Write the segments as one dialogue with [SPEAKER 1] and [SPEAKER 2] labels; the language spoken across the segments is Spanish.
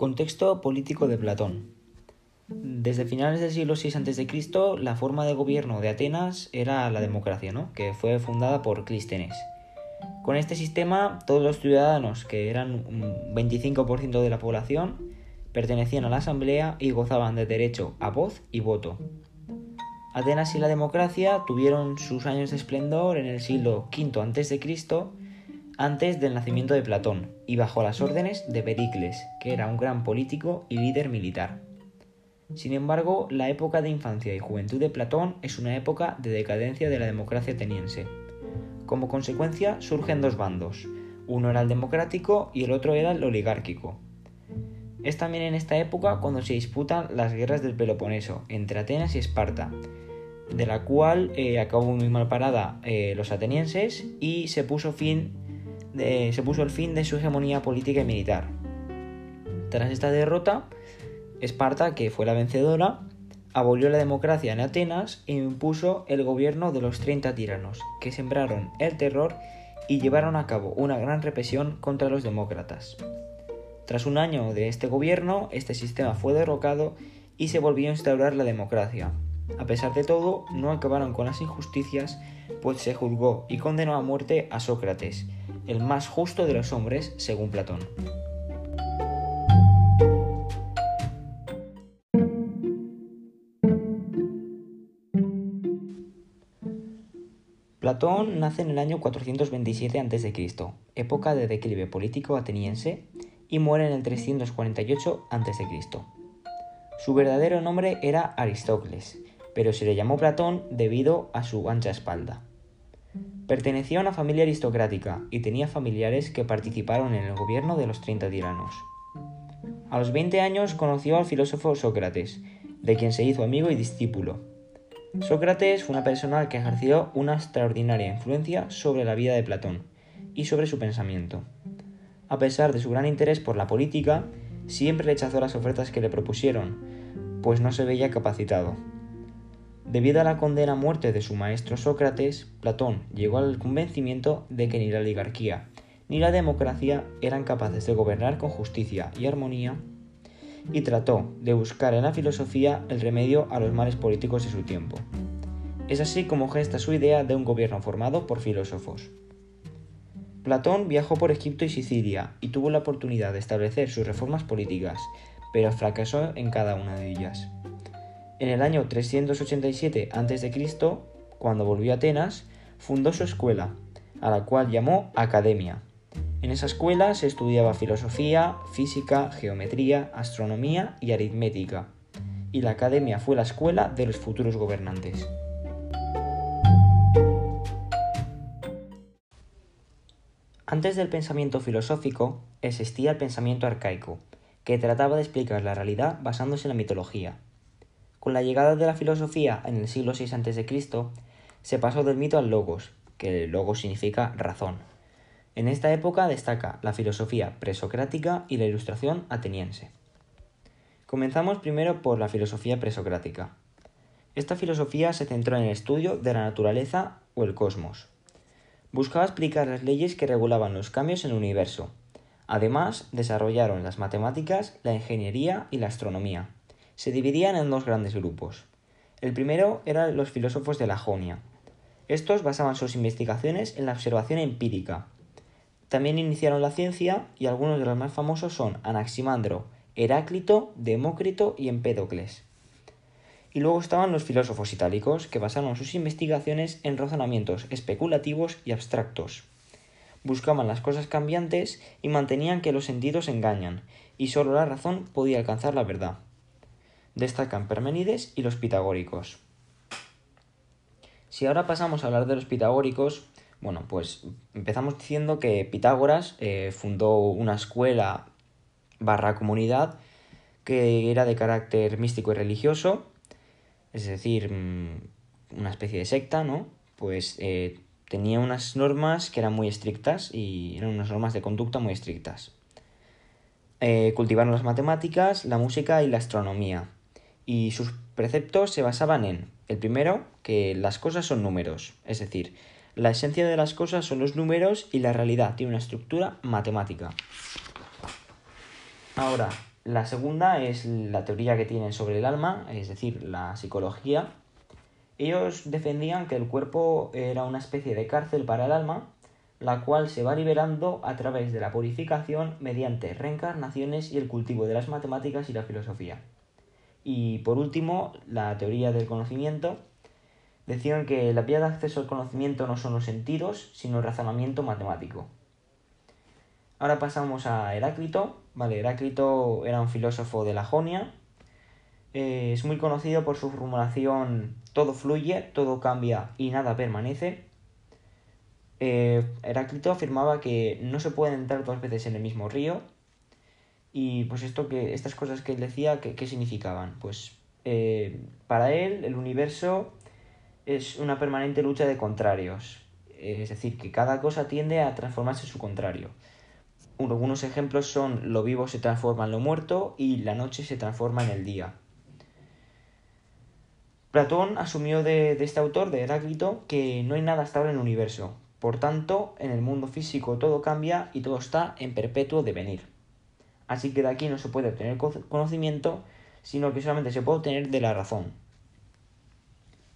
[SPEAKER 1] Contexto político de Platón. Desde finales del siglo VI a.C., la forma de gobierno de Atenas era la democracia, ¿no? que fue fundada por Clístenes. Con este sistema, todos los ciudadanos, que eran un 25% de la población, pertenecían a la asamblea y gozaban de derecho a voz y voto. Atenas y la democracia tuvieron sus años de esplendor en el siglo V a.C., antes del nacimiento de Platón, y bajo las órdenes de Pericles, que era un gran político y líder militar. Sin embargo, la época de infancia y juventud de Platón es una época de decadencia de la democracia ateniense. Como consecuencia surgen dos bandos, uno era el democrático y el otro era el oligárquico. Es también en esta época cuando se disputan las guerras del Peloponeso entre Atenas y Esparta, de la cual eh, acabó muy mal parada eh, los atenienses y se puso, fin se puso el fin de su hegemonía política y militar. Tras esta derrota, Esparta, que fue la vencedora, abolió la democracia en Atenas e impuso el gobierno de los 30 tiranos, que sembraron el terror y llevaron a cabo una gran represión contra los demócratas. Tras un año de este gobierno, este sistema fue derrocado y se volvió a instaurar la democracia. A pesar de todo, no acabaron con las injusticias, pues se juzgó y condenó a muerte a Sócrates, el más justo de los hombres, según Platón. Platón nace en el año 427 a.C., época de declive político ateniense, y muere en el 348 a.C. Su verdadero nombre era Aristócles, pero se le llamó Platón debido a su ancha espalda. Pertenecía a una familia aristocrática y tenía familiares que participaron en el gobierno de los 30 tiranos. A los 20 años conoció al filósofo Sócrates, de quien se hizo amigo y discípulo. Sócrates fue una persona que ejerció una extraordinaria influencia sobre la vida de Platón y sobre su pensamiento. A pesar de su gran interés por la política, siempre rechazó las ofertas que le propusieron, pues no se veía capacitado. Debido a la condena a muerte de su maestro Sócrates, Platón llegó al convencimiento de que ni la oligarquía ni la democracia eran capaces de gobernar con justicia y armonía y trató de buscar en la filosofía el remedio a los males políticos de su tiempo. Es así como gesta su idea de un gobierno formado por filósofos. Platón viajó por Egipto y Sicilia y tuvo la oportunidad de establecer sus reformas políticas, pero fracasó en cada una de ellas. En el año 387 a.C., cuando volvió a Atenas, fundó su escuela, a la cual llamó Academia. En esa escuela se estudiaba filosofía, física, geometría, astronomía y aritmética, y la academia fue la escuela de los futuros gobernantes. Antes del pensamiento filosófico existía el pensamiento arcaico, que trataba de explicar la realidad basándose en la mitología. Con la llegada de la filosofía en el siglo VI a.C., se pasó del mito al logos, que logos significa razón. En esta época destaca la filosofía presocrática y la ilustración ateniense. Comenzamos primero por la filosofía presocrática. Esta filosofía se centró en el estudio de la naturaleza o el cosmos. Buscaba explicar las leyes que regulaban los cambios en el universo. Además, desarrollaron las matemáticas, la ingeniería y la astronomía se dividían en dos grandes grupos. El primero eran los filósofos de la Jonia. Estos basaban sus investigaciones en la observación empírica. También iniciaron la ciencia y algunos de los más famosos son Anaximandro, Heráclito, Demócrito y Empédocles. Y luego estaban los filósofos itálicos, que basaron sus investigaciones en razonamientos especulativos y abstractos. Buscaban las cosas cambiantes y mantenían que los sentidos engañan, y solo la razón podía alcanzar la verdad. Destacan Perménides y los pitagóricos. Si ahora pasamos a hablar de los pitagóricos, bueno, pues empezamos diciendo que Pitágoras eh, fundó una escuela barra comunidad que era de carácter místico y religioso, es decir, mm, una especie de secta, ¿no? Pues eh, tenía unas normas que eran muy estrictas y eran unas normas de conducta muy estrictas. Eh, cultivaron las matemáticas, la música y la astronomía y sus preceptos se basaban en, el primero, que las cosas son números, es decir, la esencia de las cosas son los números y la realidad tiene una estructura matemática. Ahora, La segunda es la teoría que tienen sobre el alma, es decir, la psicología. Ellos defendían que el cuerpo era una especie de cárcel para el alma, la cual se va liberando a través de la purificación mediante reencarnaciones y el cultivo de las matemáticas y la filosofía. Y por último, la teoría del conocimiento. Decían que la vía de acceso al conocimiento no son los sentidos, sino el razonamiento matemático. Ahora pasamos a Heráclito. Vale, Heráclito era un filósofo de la Jonia. Eh, es muy conocido por su formulación todo fluye, todo cambia y nada permanece. Eh, Heráclito afirmaba que no se puede entrar dos veces en el mismo río. Y pues esto que, estas cosas que él decía, ¿qué, significaban? Pues eh, para él el universo es una permanente lucha de contrarios. Es decir, que cada cosa tiende a transformarse en su contrario. Algunos ejemplos son lo vivo se transforma en lo muerto y la noche se transforma en el día. Platón asumió de, de este autor, de Heráclito, que no hay nada estable en el universo, por tanto, en el mundo físico todo cambia y todo está en perpetuo devenir. Así que de aquí no se puede obtener conocimiento, sino que solamente se puede obtener de la razón.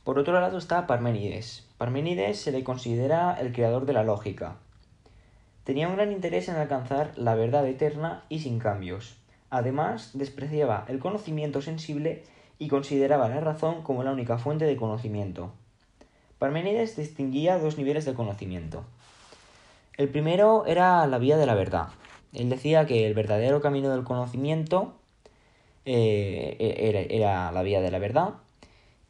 [SPEAKER 1] Por otro lado está Parménides. Parménides se le considera el creador de la lógica. Tenía un gran interés en alcanzar la verdad eterna y sin cambios. Además, despreciaba el conocimiento sensible y consideraba la razón como la única fuente de conocimiento. Parménides distinguía dos niveles de conocimiento. El primero era la vía de la verdad. Él decía que el verdadero camino del conocimiento eh, e-, era, la vía de la verdad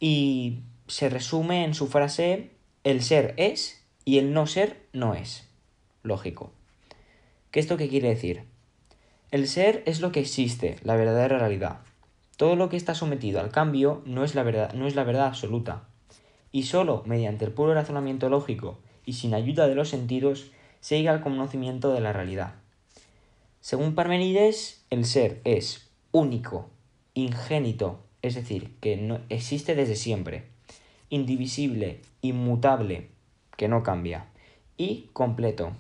[SPEAKER 1] y se resume en su frase el ser es y el no ser no es. Lógico. ¿Qué esto qué quiere decir? El ser es lo que existe, la verdadera realidad. Todo lo que está sometido al cambio no es la verdad, no es la verdad absoluta y sólo mediante el puro razonamiento lógico y sin ayuda de los sentidos se llega al conocimiento de la realidad. Según Parmenides, el ser es único, ingénito, es decir, que no existe desde siempre, indivisible, inmutable, que no cambia, y completo.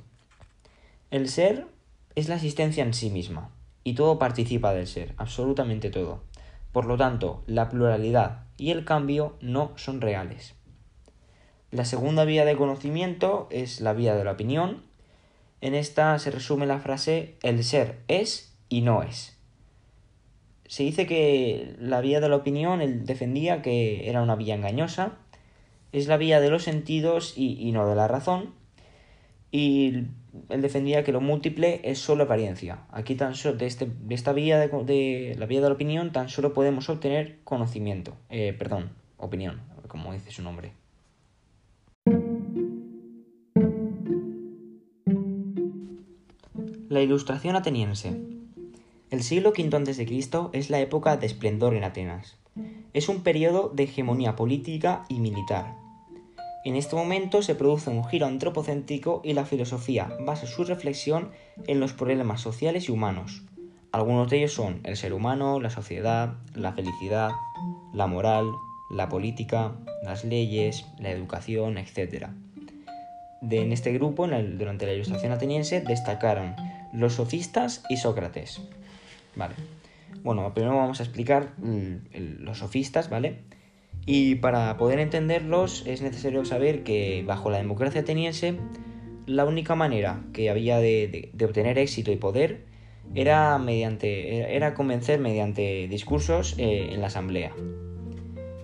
[SPEAKER 1] El ser es la existencia en sí misma, y todo participa del ser, absolutamente todo. Por lo tanto, la pluralidad y el cambio no son reales. La segunda vía de conocimiento es la vía de la opinión. En esta se resume la frase el ser es y no es. Se dice que la vía de la opinión él defendía que era una vía engañosa, es la vía de los sentidos y, no de la razón, y él defendía que lo múltiple es solo apariencia. Aquí tan solo de, este, de esta vía de, la vía de la opinión tan solo podemos obtener conocimiento, eh, perdón, opinión, como dice su nombre. La Ilustración ateniense. El siglo V a.C. es la época de esplendor en Atenas. Es un periodo de hegemonía política y militar. En este momento se produce un giro antropocéntrico y la filosofía basa su reflexión en los problemas sociales y humanos. Algunos de ellos son el ser humano, la sociedad, la felicidad, la moral, la política, las leyes, la educación, etc. en este grupo, durante la Ilustración ateniense, destacaron los sofistas y Sócrates. Vale. Bueno, primero vamos a explicar mm, los sofistas, ¿vale? Y para poder entenderlos es necesario saber que bajo la democracia ateniense la única manera que había de, obtener éxito y poder era, mediante, era convencer mediante discursos eh, en la asamblea.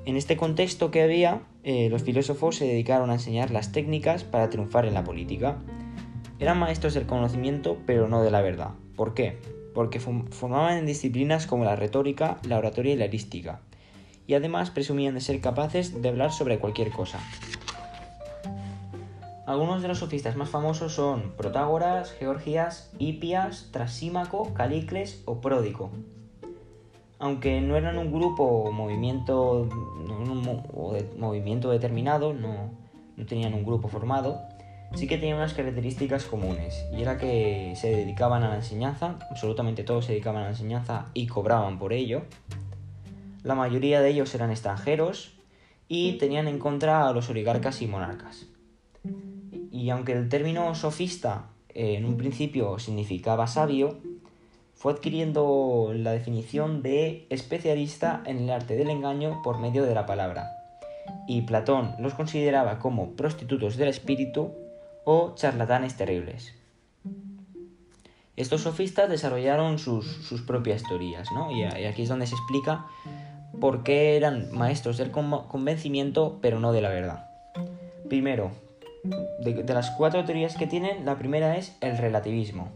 [SPEAKER 1] En este contexto que había, eh, los filósofos se dedicaron a enseñar las técnicas para triunfar en la política. Eran maestros del conocimiento, pero no de la verdad. ¿Por qué? Porque formaban en disciplinas como la retórica, la oratoria y la erística, y además presumían de ser capaces de hablar sobre cualquier cosa. Algunos de los sofistas más famosos son Protágoras, Georgias, Hipias, Trasímaco, Calicles o Pródico. Aunque no eran un grupo o movimiento, determinado, no tenían un grupo formado, sí que tenían unas características comunes, y era que se dedicaban a la enseñanza, absolutamente todos se dedicaban a la enseñanza y cobraban por ello. La mayoría de ellos eran extranjeros y tenían en contra a los oligarcas y monarcas. Y aunque el término sofista eh, en un principio significaba sabio, fue adquiriendo la definición de especialista en el arte del engaño por medio de la palabra. Y Platón los consideraba como prostitutos del espíritu o charlatanes terribles. Estos sofistas desarrollaron sus, propias teorías, ¿no? Y, aquí es donde se explica por qué eran maestros del convencimiento, pero no de la verdad. Primero, de, las cuatro teorías que tienen, la primera es el relativismo.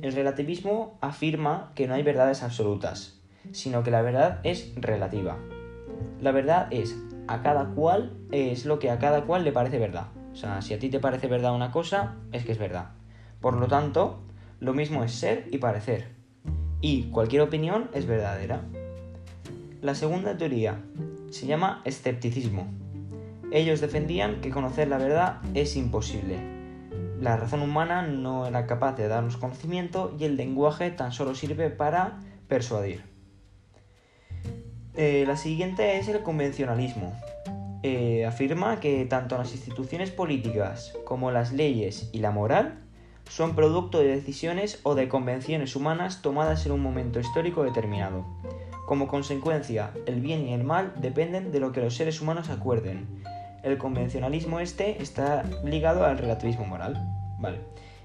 [SPEAKER 1] El relativismo afirma que no hay verdades absolutas, sino que la verdad es relativa. La verdad es a cada cual es lo que a cada cual le parece verdad. O sea, si a ti te parece verdad una cosa, es que es verdad. Por lo tanto, lo mismo es ser y parecer. Y cualquier opinión es verdadera. La segunda teoría se llama escepticismo. Ellos defendían que conocer la verdad es imposible. La razón humana no era capaz de darnos conocimiento y el lenguaje tan solo sirve para persuadir. Eh, la siguiente es el convencionalismo. Eh, afirma que tanto las instituciones políticas como las leyes y la moral son producto de decisiones o de convenciones humanas tomadas en un momento histórico determinado. Como consecuencia, el bien y el mal dependen de lo que los seres humanos acuerden. El convencionalismo este está ligado al relativismo moral. Vale.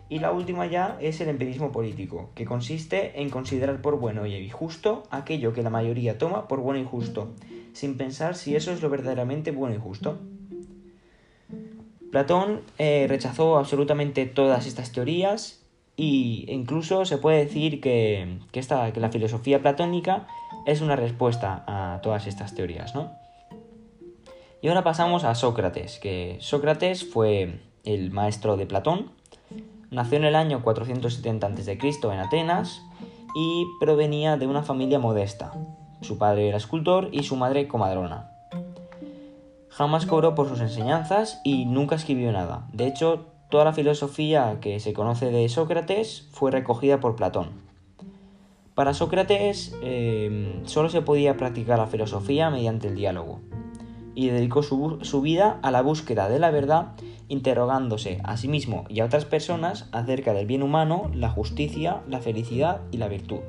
[SPEAKER 1] Y la última ya es el empirismo político, que consiste en considerar por bueno y justo aquello que la mayoría toma por bueno y justo, sin pensar si eso es lo verdaderamente bueno y justo. Platón eh, rechazó absolutamente todas estas teorías e incluso se puede decir que, que, que la filosofía platónica es una respuesta a todas estas teorías. ¿no? Y ahora pasamos a Sócrates, que Sócrates fue el maestro de Platón, nació en el año 470 a.C. en Atenas y provenía de una familia modesta. Su padre era escultor y su madre comadrona. Jamás cobró por sus enseñanzas y nunca escribió nada. De hecho, toda la filosofía que se conoce de Sócrates fue recogida por Platón. Para Sócrates eh, solo se podía practicar la filosofía mediante el diálogo, y dedicó su, su, vida a la búsqueda de la verdad, interrogándose a sí mismo y a otras personas acerca del bien humano, la justicia, la felicidad y la virtud.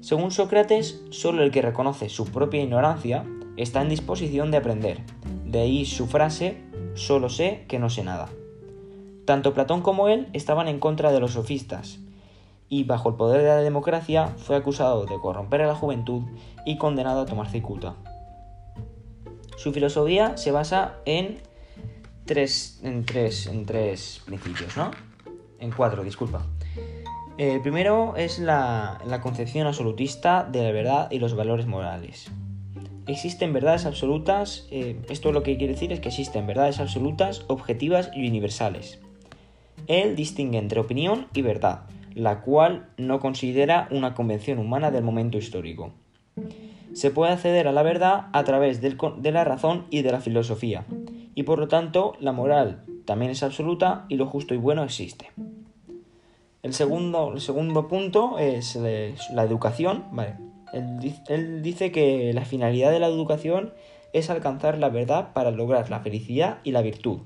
[SPEAKER 1] Según Sócrates, solo el que reconoce su propia ignorancia está en disposición de aprender. De ahí su frase, solo sé que no sé nada. Tanto Platón como él estaban en contra de los sofistas, y bajo el poder de la democracia fue acusado de corromper a la juventud y condenado a tomar cicuta. Su filosofía se basa en tres, en tres, en tres principios, ¿no? En cuatro, disculpa. El primero es la, concepción absolutista de la verdad y los valores morales existen verdades absolutas, eh, esto lo que quiere decir es que existen verdades absolutas, objetivas y universales. Él distingue entre opinión y verdad, la cual no considera una convención humana del momento histórico. Se puede acceder a la verdad a través de la razón y de la filosofía, y por lo tanto la moral también es absoluta y lo justo y bueno existe. El segundo, el segundo punto es la educación, ¿vale? Él, dice que la finalidad de la educación es alcanzar la verdad para lograr la felicidad y la virtud.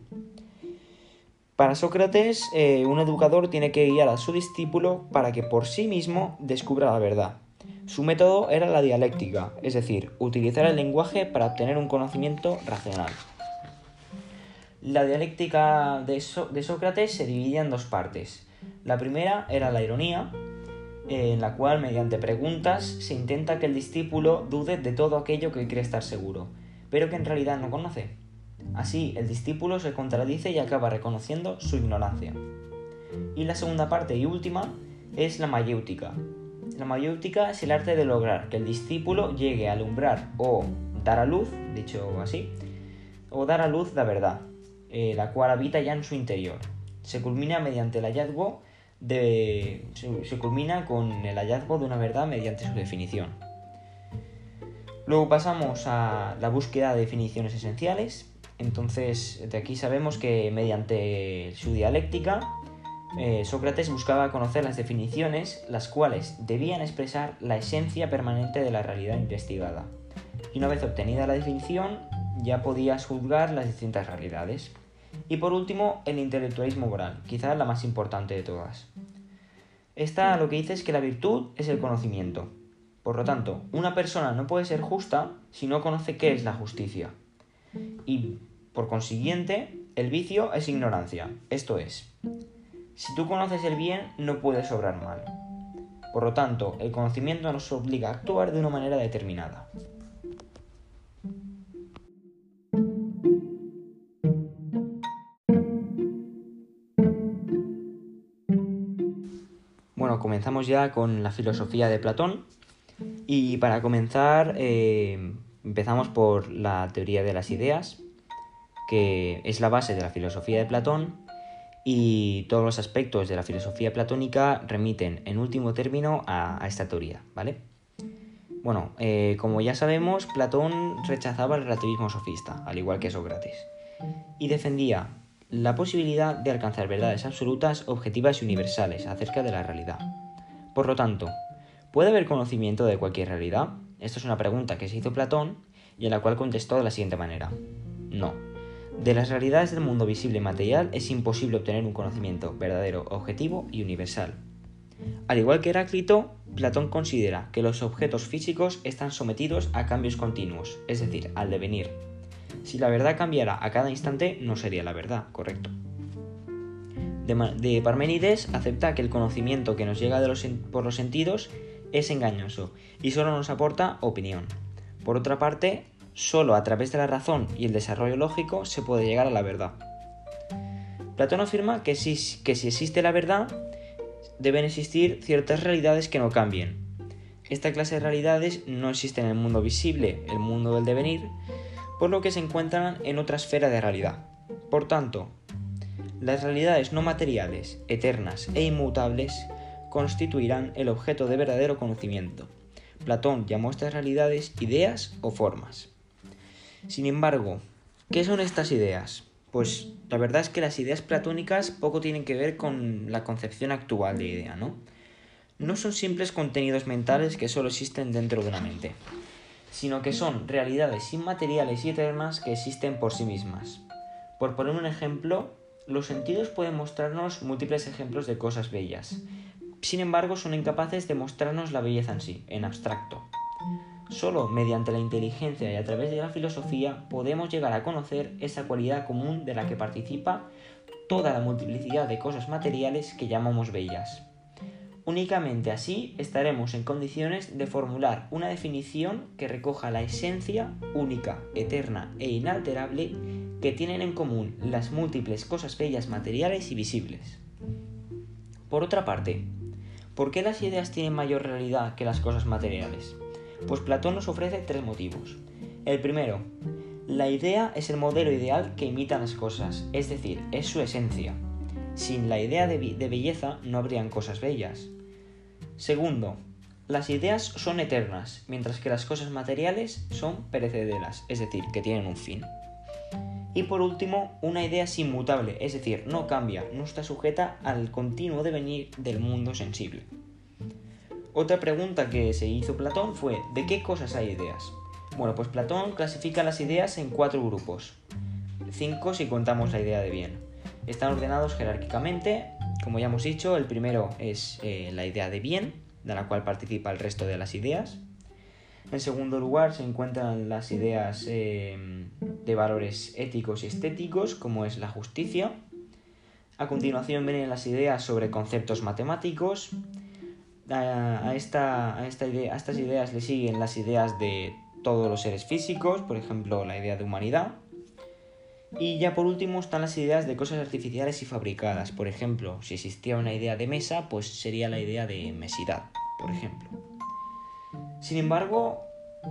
[SPEAKER 1] Para Sócrates, eh, un educador tiene que guiar a su discípulo para que por sí mismo descubra la verdad. Su método era la dialéctica, es decir, utilizar el lenguaje para obtener un conocimiento racional. La dialéctica de, de Sócrates se dividía en dos partes. La primera era la ironía, en la cual mediante preguntas se intenta que el discípulo dude de todo aquello que cree estar seguro, pero que en realidad no conoce. Así, el discípulo se contradice y acaba reconociendo su ignorancia. Y la segunda parte y última es la mayéutica. La mayéutica es el arte de lograr que el discípulo llegue a alumbrar o dar a luz, dicho así, o dar a luz la verdad, eh, la cual habita ya en su interior. Se culmina mediante el hallazgo se, culmina con el hallazgo de una verdad mediante su definición. Luego pasamos a la búsqueda de definiciones esenciales. Entonces, de aquí sabemos que mediante su dialéctica, eh, Sócrates buscaba conocer las definiciones, las cuales debían expresar la esencia permanente de la realidad investigada. Y una vez obtenida la definición, ya podías juzgar las distintas realidades. Y por último, el intelectualismo moral, quizás la más importante de todas. Esta lo que dice es que la virtud es el conocimiento. Por lo tanto, una persona no puede ser justa si no conoce qué es la justicia. Y, por consiguiente, el vicio es ignorancia. Esto es, si tú conoces el bien, no puedes obrar mal. Por lo tanto, el conocimiento nos obliga a actuar de una manera determinada. Comenzamos ya con la filosofía de Platón. Y para comenzar, eh, empezamos por la teoría de las ideas, que es la base de la filosofía de Platón, y todos los aspectos de la filosofía platónica remiten en último término a, esta teoría, ¿vale? Bueno, eh, como ya sabemos, Platón rechazaba el relativismo sofista, al igual que Sócrates, y defendía la posibilidad de alcanzar verdades absolutas, objetivas y universales acerca de la realidad. Por lo tanto, ¿puede haber conocimiento de cualquier realidad? Esta es una pregunta que se hizo Platón y en la cual contestó de la siguiente manera. No. De las realidades del mundo visible y material es imposible obtener un conocimiento verdadero, objetivo y universal. Al igual que Heráclito, Platón considera que los objetos físicos están sometidos a cambios continuos, es decir, al devenir, si la verdad cambiara a cada instante, no sería la verdad, correcto. De, Parménides acepta que el conocimiento que nos llega por los sentidos es engañoso y solo nos aporta opinión. Por otra parte, solo a través de la razón y el desarrollo lógico se puede llegar a la verdad. Platón afirma que si, existe la verdad, deben existir ciertas realidades que no cambien. Esta clase de realidades no existen en el mundo visible, el mundo del devenir, por lo que se encuentran en otra esfera de realidad. Por tanto, las realidades no materiales, eternas e inmutables constituirán el objeto de verdadero conocimiento. Platón llamó estas realidades ideas o formas. Sin embargo, ¿qué son estas ideas? Pues la verdad es que las ideas platónicas poco tienen que ver con la concepción actual de idea, ¿no? No son simples contenidos mentales que solo existen dentro de una mente sino que son realidades inmateriales y eternas que existen por sí mismas. Por poner un ejemplo, los sentidos pueden mostrarnos múltiples ejemplos de cosas bellas, sin embargo son incapaces de mostrarnos la belleza en sí, en abstracto. Solo mediante la inteligencia y a través de la filosofía podemos llegar a conocer esa cualidad común de la que participa toda la multiplicidad de cosas materiales que llamamos bellas. Únicamente así estaremos en condiciones de formular una definición que recoja la esencia única, eterna e inalterable que tienen en común las múltiples cosas bellas materiales y visibles. Por otra parte, ¿por qué las ideas tienen mayor realidad que las cosas materiales? Pues Platón nos ofrece tres motivos. El primero, la idea es el modelo ideal que imita las cosas, es decir, es su esencia. Sin la idea de, belleza no habrían cosas bellas. Segundo, las ideas son eternas, mientras que las cosas materiales son perecederas, es decir, que tienen un fin. Y por último, una idea es inmutable, es decir, no cambia, no está sujeta al continuo devenir del mundo sensible. Otra pregunta que se hizo Platón fue, ¿de qué cosas hay ideas? Bueno, pues Platón clasifica las ideas en cuatro grupos, cinco si contamos la idea de bien. Están ordenados jerárquicamente como ya hemos dicho, el primero es eh, la idea de bien, de la cual participa el resto de las ideas. En segundo lugar se encuentran las ideas eh, de valores éticos y estéticos, como es la justicia. A continuación vienen las ideas sobre conceptos matemáticos. A, esta, a estas ideas le siguen las ideas de todos los seres físicos, por ejemplo la idea de humanidad. Y ya por último están las ideas de cosas artificiales y fabricadas. Por ejemplo, si existía una idea de mesa, pues sería la idea de mesidad, por ejemplo. Sin embargo,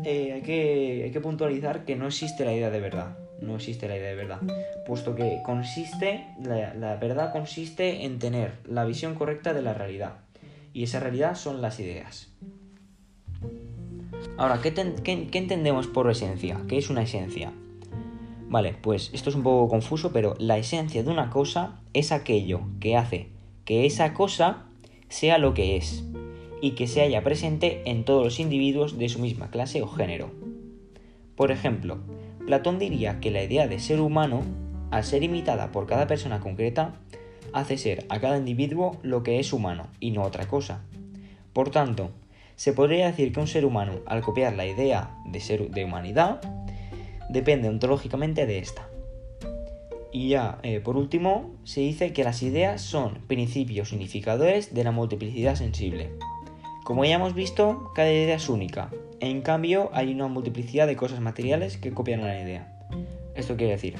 [SPEAKER 1] eh, hay, que, hay, que, puntualizar que no existe la idea de verdad. No existe la idea de verdad. Puesto que consiste, la, verdad consiste en tener la visión correcta de la realidad. Y esa realidad son las ideas. Ahora, ¿qué, qué entendemos por esencia? ¿Qué es una esencia? Vale, pues esto es un poco confuso, pero la esencia de una cosa es aquello que hace que esa cosa sea lo que es y que se haya presente en todos los individuos de su misma clase o género. Por ejemplo, Platón diría que la idea de ser humano, al ser imitada por cada persona concreta, hace ser a cada individuo lo que es humano y no otra cosa. Por tanto, se podría decir que un ser humano, al copiar la idea de ser de humanidad, depende ontológicamente de esta. Y ya, eh, por último, se dice que las ideas son principios unificadores de la multiplicidad sensible. Como ya hemos visto, cada idea es única. En cambio, hay una multiplicidad de cosas materiales que copian una idea. Esto quiere decir,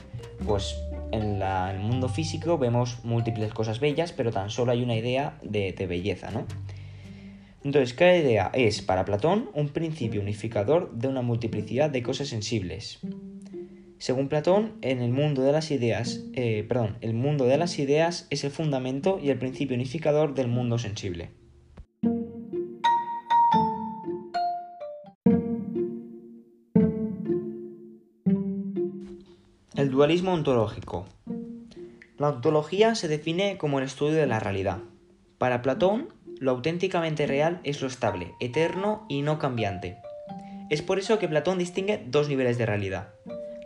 [SPEAKER 1] pues en el mundo físico vemos múltiples cosas bellas, pero tan solo hay una idea de, belleza, ¿no? Entonces, cada idea es, para Platón, un principio unificador de una multiplicidad de cosas sensibles. Según Platón, en el mundo de las ideas, eh, perdón, el mundo de las ideas es el fundamento y el principio unificador del mundo sensible. El dualismo ontológico. La ontología se define como el estudio de la realidad. Para Platón, lo auténticamente real es lo estable, eterno y no cambiante. Es por eso que Platón distingue dos niveles de realidad,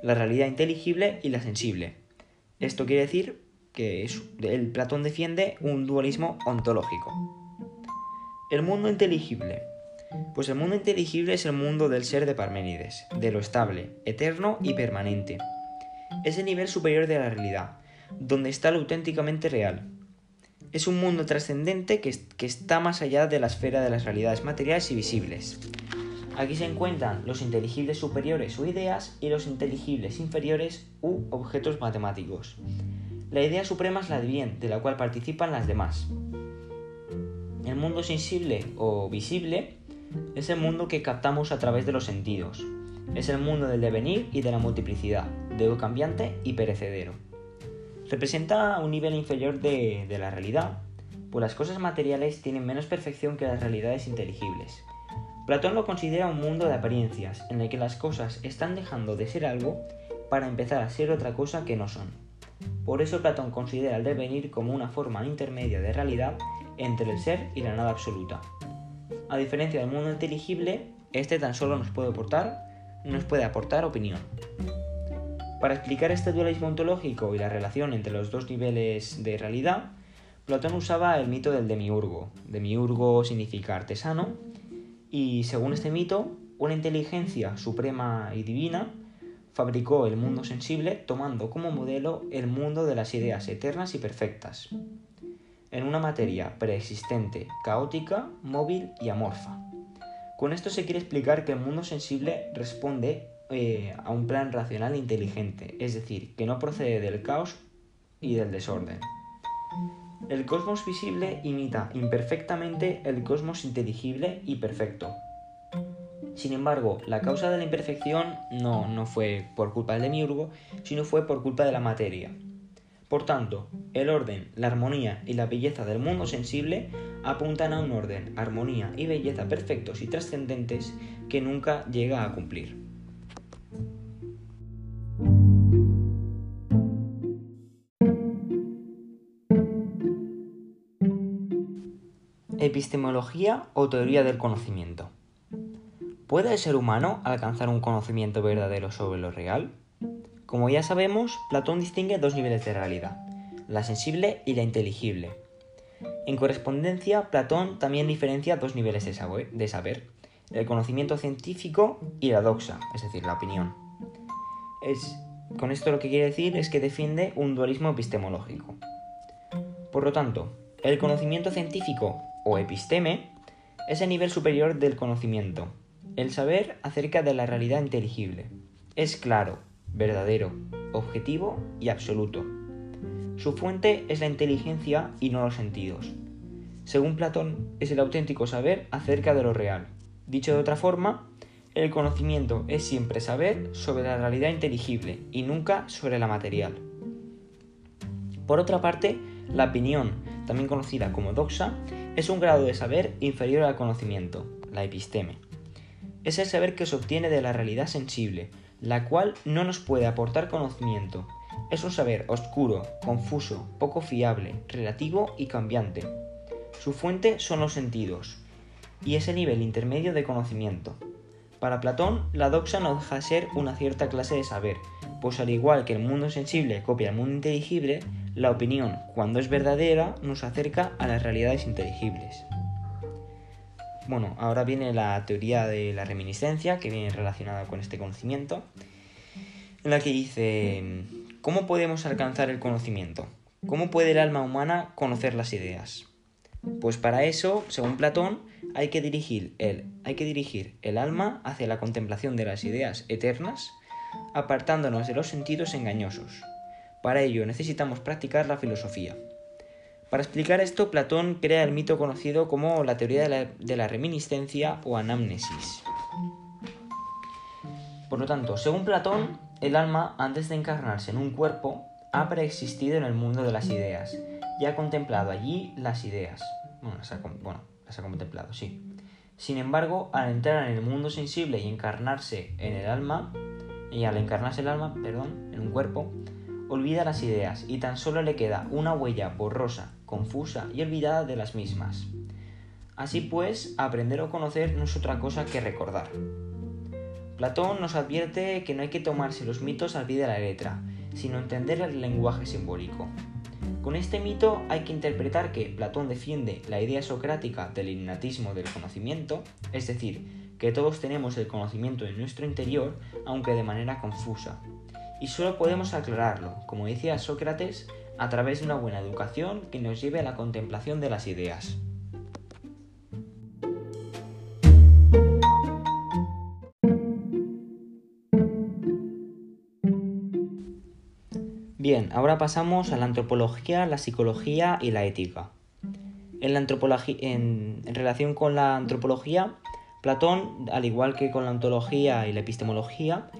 [SPEAKER 1] la realidad inteligible y la sensible. Esto quiere decir que el Platón defiende un dualismo ontológico. El mundo inteligible. Pues el mundo inteligible es el mundo del ser de Parménides, de lo estable, eterno y permanente. Es el nivel superior de la realidad, donde está lo auténticamente real, es un mundo trascendente que, está más allá de la esfera de las realidades materiales y visibles. Aquí se encuentran los inteligibles superiores o ideas y los inteligibles inferiores u objetos matemáticos. La idea suprema es la de bien, de la cual participan las demás. El mundo sensible o visible es el mundo que captamos a través de los sentidos. Es el mundo del devenir y de la multiplicidad, de lo cambiante y perecedero representa un nivel inferior de, la realidad, pues las cosas materiales tienen menos perfección que las realidades inteligibles. Platón lo considera un mundo de apariencias, en el que las cosas están dejando de ser algo para empezar a ser otra cosa que no son. Por eso Platón considera el devenir como una forma intermedia de realidad entre el ser y la nada absoluta. A diferencia del mundo inteligible, este tan solo nos puede aportar, nos puede aportar opinión. Para explicar este dualismo ontológico y la relación entre los dos niveles de realidad, Platón usaba el mito del demiurgo. Demiurgo significa artesano y según este mito, una inteligencia suprema y divina fabricó el mundo sensible tomando como modelo el mundo de las ideas eternas y perfectas, en una materia preexistente, caótica, móvil y amorfa. Con esto se quiere explicar que el mundo sensible responde eh, a un plan racional e inteligente, es decir, que no procede del caos y del desorden. El cosmos visible imita imperfectamente el cosmos inteligible y perfecto. Sin embargo, la causa de la imperfección no, no fue por culpa del demiurgo, sino fue por culpa de la materia. Por tanto, el orden, la armonía y la belleza del mundo sensible apuntan a un orden, armonía y belleza perfectos y trascendentes que nunca llega a cumplir. Epistemología o teoría del conocimiento. ¿Puede el ser humano alcanzar un conocimiento verdadero sobre lo real? Como ya sabemos, Platón distingue dos niveles de realidad, la sensible y la inteligible. En correspondencia, Platón también diferencia dos niveles de saber, el conocimiento científico y la doxa, es decir, la opinión. Es, con esto lo que quiere decir es que defiende un dualismo epistemológico. Por lo tanto, el conocimiento científico o episteme es el nivel superior del conocimiento, el saber acerca de la realidad inteligible. Es claro, verdadero, objetivo y absoluto. Su fuente es la inteligencia y no los sentidos. Según Platón, es el auténtico saber acerca de lo real. Dicho de otra forma, el conocimiento es siempre saber sobre la realidad inteligible y nunca sobre la material. Por otra parte, la opinión, también conocida como doxa, es un grado de saber inferior al conocimiento, la episteme. Es el saber que se obtiene de la realidad sensible, la cual no nos puede aportar conocimiento. Es un saber oscuro, confuso, poco fiable, relativo y cambiante. Su fuente son los sentidos, y es el nivel intermedio de conocimiento. Para Platón, la doxa no deja de ser una cierta clase de saber, pues al igual que el mundo sensible copia el mundo inteligible, La opinión, cuando es verdadera, nos acerca a las realidades inteligibles. Bueno, ahora viene la teoría de la reminiscencia, que viene relacionada con este conocimiento, en la que dice, ¿cómo podemos alcanzar el conocimiento? ¿Cómo puede el alma humana conocer las ideas? Pues para eso, según Platón, hay que dirigir el, alma hacia la contemplación de las ideas eternas, apartándonos de los sentidos engañosos. Para ello necesitamos practicar la filosofía. Para explicar esto, Platón crea el mito conocido como la teoría de la, reminiscencia o anamnesis. Por lo tanto, según Platón, el alma, antes de encarnarse en un cuerpo, ha preexistido en el mundo de las ideas y ha contemplado allí las ideas. Bueno, las ha contemplado, sí. Sin embargo, al entrar en el mundo sensible y encarnarse en el alma, y al encarnarse el alma, perdón, en un cuerpo, olvida las ideas y tan solo le queda una huella borrosa, confusa y olvidada de las mismas. Así pues, aprender o conocer no es otra cosa que recordar. Platón nos advierte que no hay que tomarse los mitos al pie de la letra, sino entender el lenguaje simbólico. Con este mito hay que interpretar que Platón defiende la idea socrática del innatismo del conocimiento, es decir, que todos tenemos el conocimiento en nuestro interior, aunque de manera confusa, y solo podemos aclararlo, como decía Sócrates, a través de una buena educación que nos lleve a la contemplación de las ideas. Bien, ahora pasamos a la antropología, la psicología y la ética. En, la en relación con la antropología, Platón, al igual que con la ontología y la epistemología,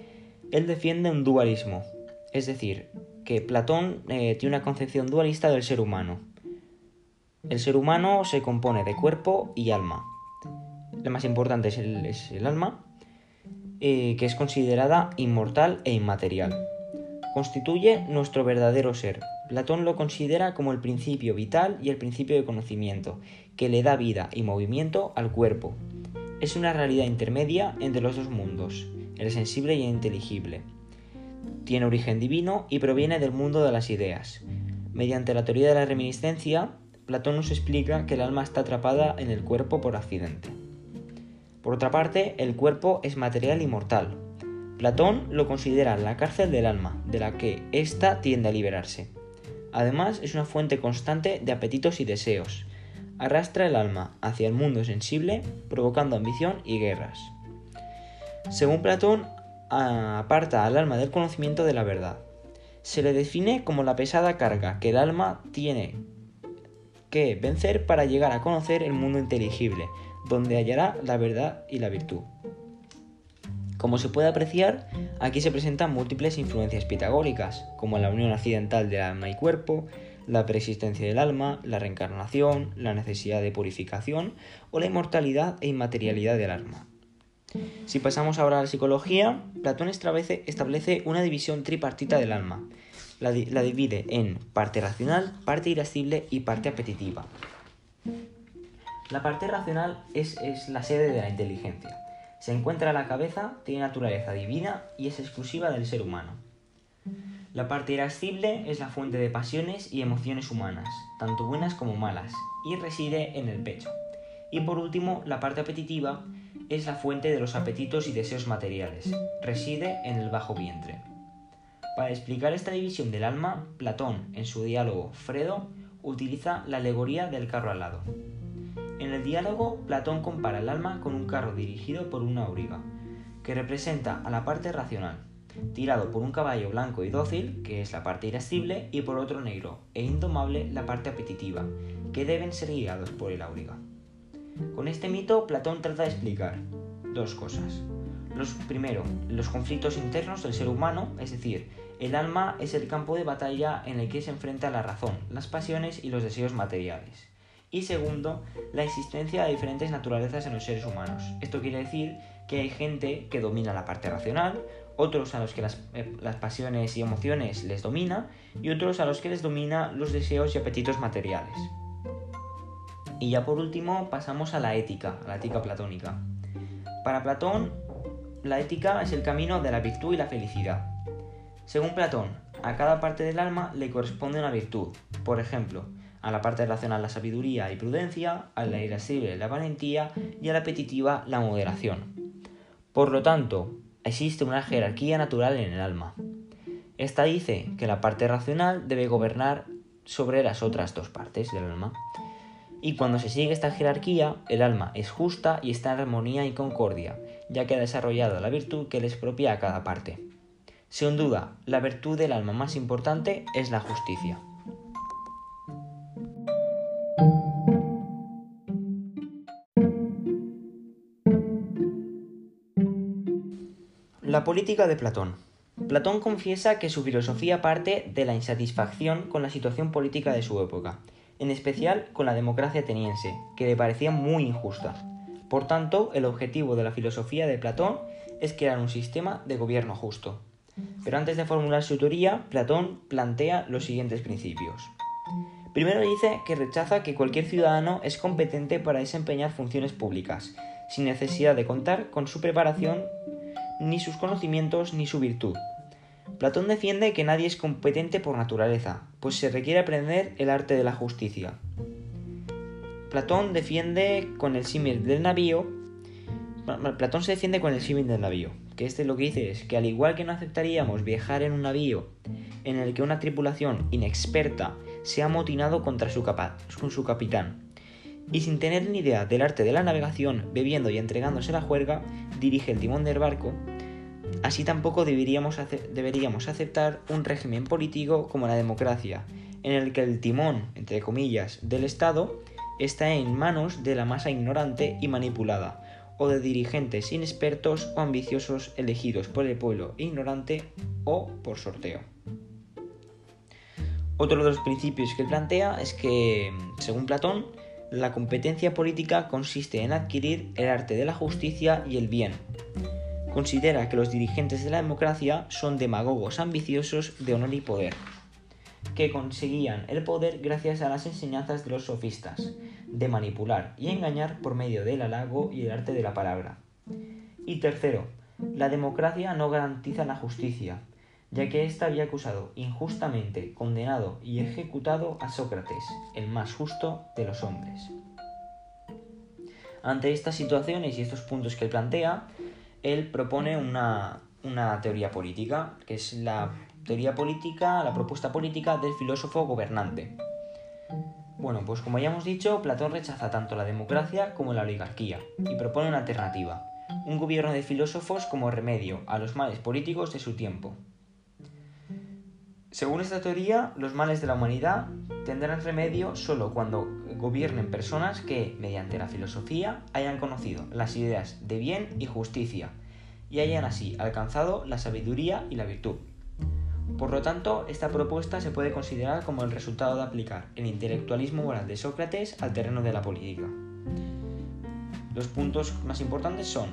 [SPEAKER 1] él defiende un dualismo, es decir, que Platón eh, tiene una concepción dualista del ser humano. El ser humano se compone de cuerpo y alma. La más importante es el, alma, eh, que es considerada inmortal e inmaterial. Constituye nuestro verdadero ser. Platón lo considera como el principio vital y el principio de conocimiento, que le da vida y movimiento al cuerpo. Es una realidad intermedia entre los dos mundos, el sensible y el inteligible. Tiene origen divino y proviene del mundo de las ideas. Mediante la teoría de la reminiscencia, Platón nos explica que el alma está atrapada en el cuerpo por accidente. Por otra parte, el cuerpo es material y mortal. Platón lo considera la cárcel del alma, de la que ésta tiende a liberarse. Además, es una fuente constante de apetitos y deseos. Arrastra el alma hacia el mundo sensible, provocando ambición y guerras. Según Platón, aparta al alma del conocimiento de la verdad. Se le define como la pesada carga que el alma tiene que vencer para llegar a conocer el mundo inteligible, donde hallará la verdad y la virtud. Como se puede apreciar, aquí se presentan múltiples influencias pitagóricas, como la unión accidental del alma y cuerpo, la preexistencia del alma, la reencarnación, la necesidad de purificación o la inmortalidad e inmaterialidad del alma. Si pasamos ahora a la psicología, Platón establece una división tripartita del alma. La, divide en parte racional, parte irascible y parte apetitiva. La parte racional es, es la sede de la inteligencia. Se encuentra en la cabeza, tiene naturaleza divina y es exclusiva del ser humano. La parte irascible es la fuente de pasiones y emociones humanas, tanto buenas como malas, y reside en el pecho. Y por último, la parte apetitiva es la fuente de los apetitos y deseos materiales, reside en el bajo vientre. Para explicar esta división del alma, Platón, en su diálogo Fredo, utiliza la alegoría del carro alado. En el diálogo, Platón compara el alma con un carro dirigido por una auriga, que representa a la parte racional, tirado por un caballo blanco y dócil, que es la parte irascible, y por otro negro e indomable, la parte apetitiva, que deben ser guiados por el auriga. Con este mito, Platón trata de explicar dos cosas. Los, primero, los conflictos internos del ser humano, es decir, el alma es el campo de batalla en el que se enfrenta la razón, las pasiones y los deseos materiales. Y segundo, la existencia de diferentes naturalezas en los seres humanos. Esto quiere decir que hay gente que domina la parte racional, otros a los que las, eh, las pasiones y emociones les domina y otros a los que les domina los deseos y apetitos materiales. Y ya por último pasamos a la ética, a la ética platónica. Para Platón, la ética es el camino de la virtud y la felicidad. Según Platón, A cada parte del alma le corresponde una virtud. Por ejemplo, a la parte racional la sabiduría y prudencia, a la irascible la valentía y a la apetitiva la moderación. Por lo tanto, existe una jerarquía natural en el alma. Esta dice que la parte racional debe gobernar sobre las otras dos partes del alma. Y cuando se sigue esta jerarquía, el alma es justa y está en armonía y concordia, ya que ha desarrollado la virtud que le es propia a cada parte. Sin duda, la virtud del alma más importante es la justicia. La política de Platón. Platón confiesa que su filosofía parte de la insatisfacción con la situación política de su época, en especial con la democracia ateniense, que le parecía muy injusta. Por tanto, el objetivo de la filosofía de Platón es crear un sistema de gobierno justo. Pero antes de formular su teoría, Platón plantea los siguientes principios. Primero dice que rechaza que cualquier ciudadano es competente para desempeñar funciones públicas, sin necesidad de contar con su preparación, ni sus conocimientos, ni su virtud. Platón defiende que nadie es competente por naturaleza, pues se requiere aprender el arte de la justicia. Platón defiende con el símil del navío. Platón se defiende con el símil del navío, que este lo que dice es que al igual que no aceptaríamos viajar en un navío en el que una tripulación inexperta se ha amotinado contra su, su capitán, y sin tener ni idea del arte de la navegación, bebiendo y entregándose la juerga, dirige el timón del barco, así tampoco deberíamos, deberíamos aceptar un régimen político como la democracia, en el que el timón, entre comillas, del Estado está en manos de la masa ignorante y manipulada, o de dirigentes inexpertos o ambiciosos elegidos por el pueblo ignorante o por sorteo. Otro de los principios que plantea es que, según Platón, la competencia política consiste en adquirir el arte de la justicia y el bien. Considera que los dirigentes de la democracia son demagogos ambiciosos de honor y poder, que conseguían el poder gracias a las enseñanzas de los sofistas, de manipular y engañar por medio del halago y el arte de la palabra. Y tercero, la democracia no garantiza la justicia, ya que ésta había acusado injustamente, condenado y ejecutado a Sócrates, el más justo de los hombres. Ante estas situaciones y estos puntos que él plantea, él propone una, una teoría política, que es la teoría política, la propuesta política del filósofo gobernante. Bueno, pues como ya hemos dicho, Platón rechaza tanto la democracia como la oligarquía y propone una alternativa, un gobierno de filósofos como remedio a los males políticos de su tiempo. Según esta teoría, los males de la humanidad tendrán remedio solo cuando gobiernen personas que, mediante la filosofía, hayan conocido las ideas de bien y justicia y hayan así alcanzado la sabiduría y la virtud. Por lo tanto, esta propuesta se puede considerar como el resultado de aplicar el intelectualismo moral de Sócrates al terreno de la política. Los puntos más importantes son,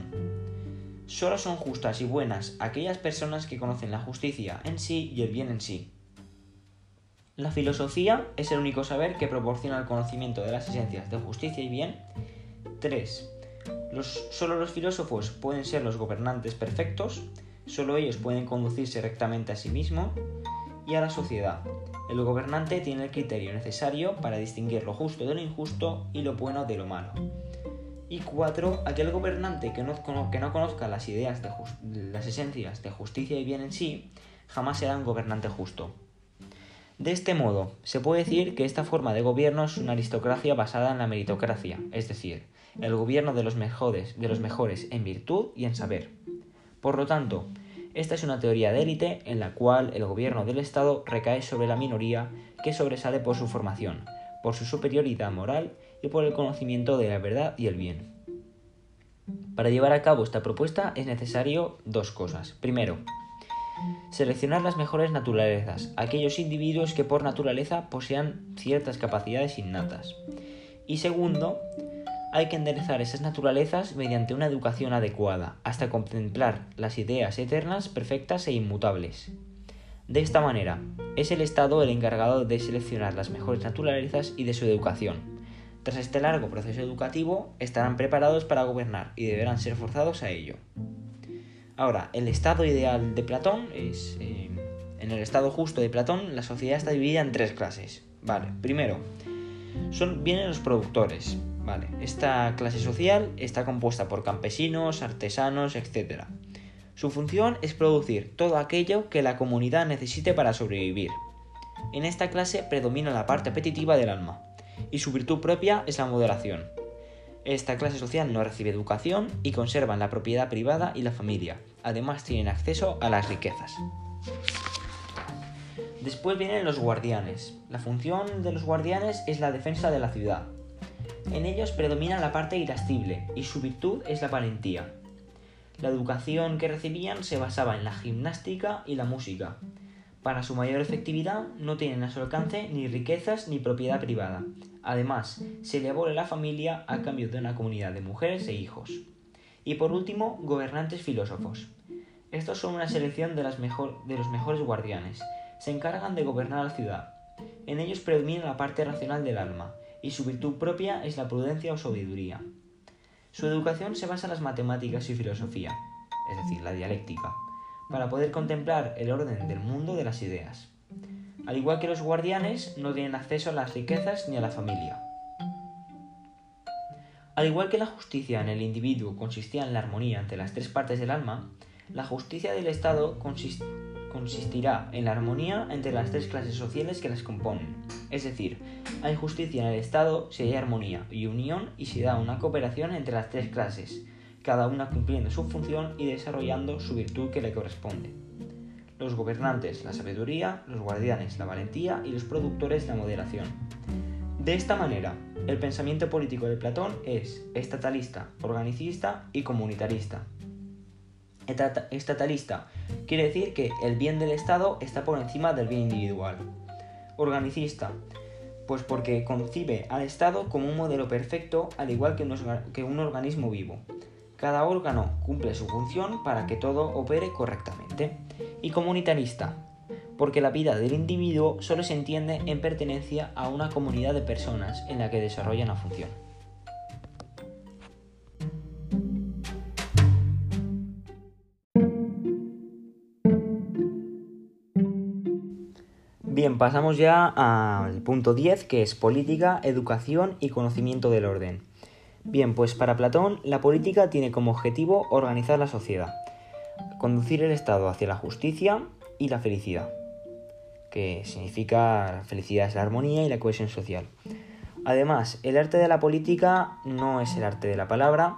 [SPEAKER 1] solo son justas y buenas aquellas personas que conocen la justicia en sí y el bien en sí, la filosofía es el único saber que proporciona el conocimiento de las esencias de justicia y bien. 3. solo los filósofos pueden ser los gobernantes perfectos, solo ellos pueden conducirse rectamente a sí mismos y a la sociedad. El gobernante tiene el criterio necesario para distinguir lo justo de lo injusto y lo bueno de lo malo. Y 4. Aquel gobernante que no, que no conozca las ideas de las esencias de justicia y bien en sí, jamás será un gobernante justo. De este modo, se puede decir que esta forma de gobierno es una aristocracia basada en la meritocracia, es decir, el gobierno de los mejores, de los mejores en virtud y en saber. Por lo tanto, esta es una teoría de élite en la cual el gobierno del Estado recae sobre la minoría que sobresale por su formación, por su superioridad moral y por el conocimiento de la verdad y el bien. Para llevar a cabo esta propuesta es necesario dos cosas. Primero, Seleccionar las mejores naturalezas, aquellos individuos que por naturaleza posean ciertas capacidades innatas. Y segundo, hay que enderezar esas naturalezas mediante una educación adecuada, hasta contemplar las ideas eternas, perfectas e inmutables. De esta manera, es el Estado el encargado de seleccionar las mejores naturalezas y de su educación. Tras este largo proceso educativo, estarán preparados para gobernar y deberán ser forzados a ello. Ahora, el estado ideal de Platón es, eh, en el estado justo de Platón, la sociedad está dividida en tres clases. Vale, primero, son, vienen los productores. Vale, esta clase social está compuesta por campesinos, artesanos, etc. Su función es producir todo aquello que la comunidad necesite para sobrevivir. En esta clase predomina la parte apetitiva del alma, y su virtud propia es la moderación. Esta clase social no recibe educación y conservan la propiedad privada y la familia. Además tienen acceso a las riquezas. Después vienen los guardianes. La función de los guardianes es la defensa de la ciudad. En ellos predomina la parte irascible y su virtud es la valentía. La educación que recibían se basaba en la gimnástica y la música. Para su mayor efectividad no tienen a su alcance ni riquezas ni propiedad privada. Además, se elabora la familia a cambio de una comunidad de mujeres e hijos. Y por último, gobernantes filósofos. Estos son una selección de, de los mejores guardianes. Se encargan de gobernar la ciudad. En ellos predomina la parte racional del alma, y su virtud propia es la prudencia o sabiduría. Su educación se basa en las matemáticas y filosofía, es decir, la dialéctica para poder contemplar el orden del mundo de las ideas. Al igual que los guardianes, no tienen acceso a las riquezas ni a la familia. Al igual que la justicia en el individuo consistía en la armonía entre las tres partes del alma, la justicia del Estado consistirá en la armonía entre las tres clases sociales que las componen. Es decir, hay justicia en el Estado si hay armonía y unión y si da una cooperación entre las tres clases, cada una cumpliendo su función y desarrollando su virtud que le corresponde. Los gobernantes, la sabiduría, los guardianes, la valentía y los productores, la moderación. De esta manera, el pensamiento político de Platón es estatalista, organicista y comunitarista. Estatalista quiere decir que el bien del Estado está por encima del bien individual. Organicista, pues porque concibe al Estado como un modelo perfecto al igual que un organismo vivo. Cada órgano cumple su función para que todo opere correctamente. Y comunitarista, porque la vida del individuo solo se entiende en pertenencia a una comunidad de personas en la que desarrolla una función. Bien, pasamos ya al punto 10, que es política, educación y conocimiento del orden. Bien, pues para Platón la política tiene como objetivo organizar la sociedad, conducir el Estado hacia la justicia y la felicidad, que significa felicidad es la armonía y la cohesión social. Además, el arte de la política no es el arte de la palabra,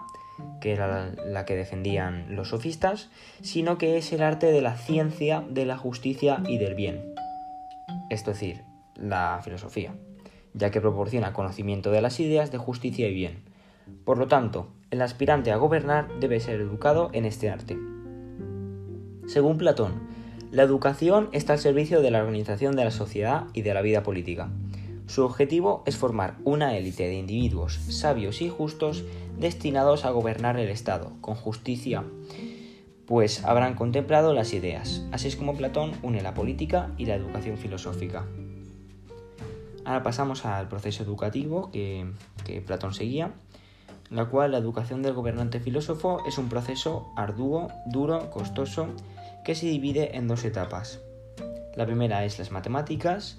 [SPEAKER 1] que era la que defendían los sofistas, sino que es el arte de la ciencia, de la justicia y del bien, es decir, la filosofía, ya que proporciona conocimiento de las ideas de justicia y bien por lo tanto, el aspirante a gobernar debe ser educado en este arte. Según Platón, la educación está al servicio de la organización de la sociedad y de la vida política. Su objetivo es formar una élite de individuos sabios y justos destinados a gobernar el Estado con justicia, pues habrán contemplado las ideas. Así es como Platón une la política y la educación filosófica. Ahora pasamos al proceso educativo que, Platón seguía la cual la educación del gobernante filósofo es un proceso arduo, duro, costoso, que se divide en dos etapas. La primera es las matemáticas,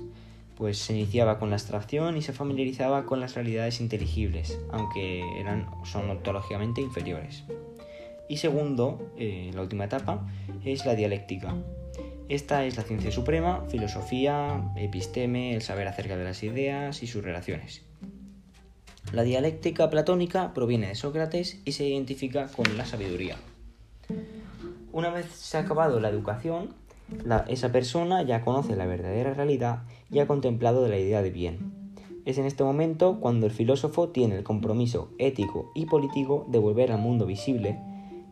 [SPEAKER 1] pues se iniciaba con la abstracción y se familiarizaba con las realidades inteligibles, aunque eran, son ontológicamente inferiores. Y segundo, eh, la última etapa, es la dialéctica. Esta es la ciencia suprema, filosofía, episteme, el saber acerca de las ideas y sus relaciones. La dialéctica platónica proviene de Sócrates y se identifica con la sabiduría. Una vez se ha acabado la educación, esa persona ya conoce la verdadera realidad y ha contemplado la idea de bien. Es en este momento cuando el filósofo tiene el compromiso ético y político de volver al mundo visible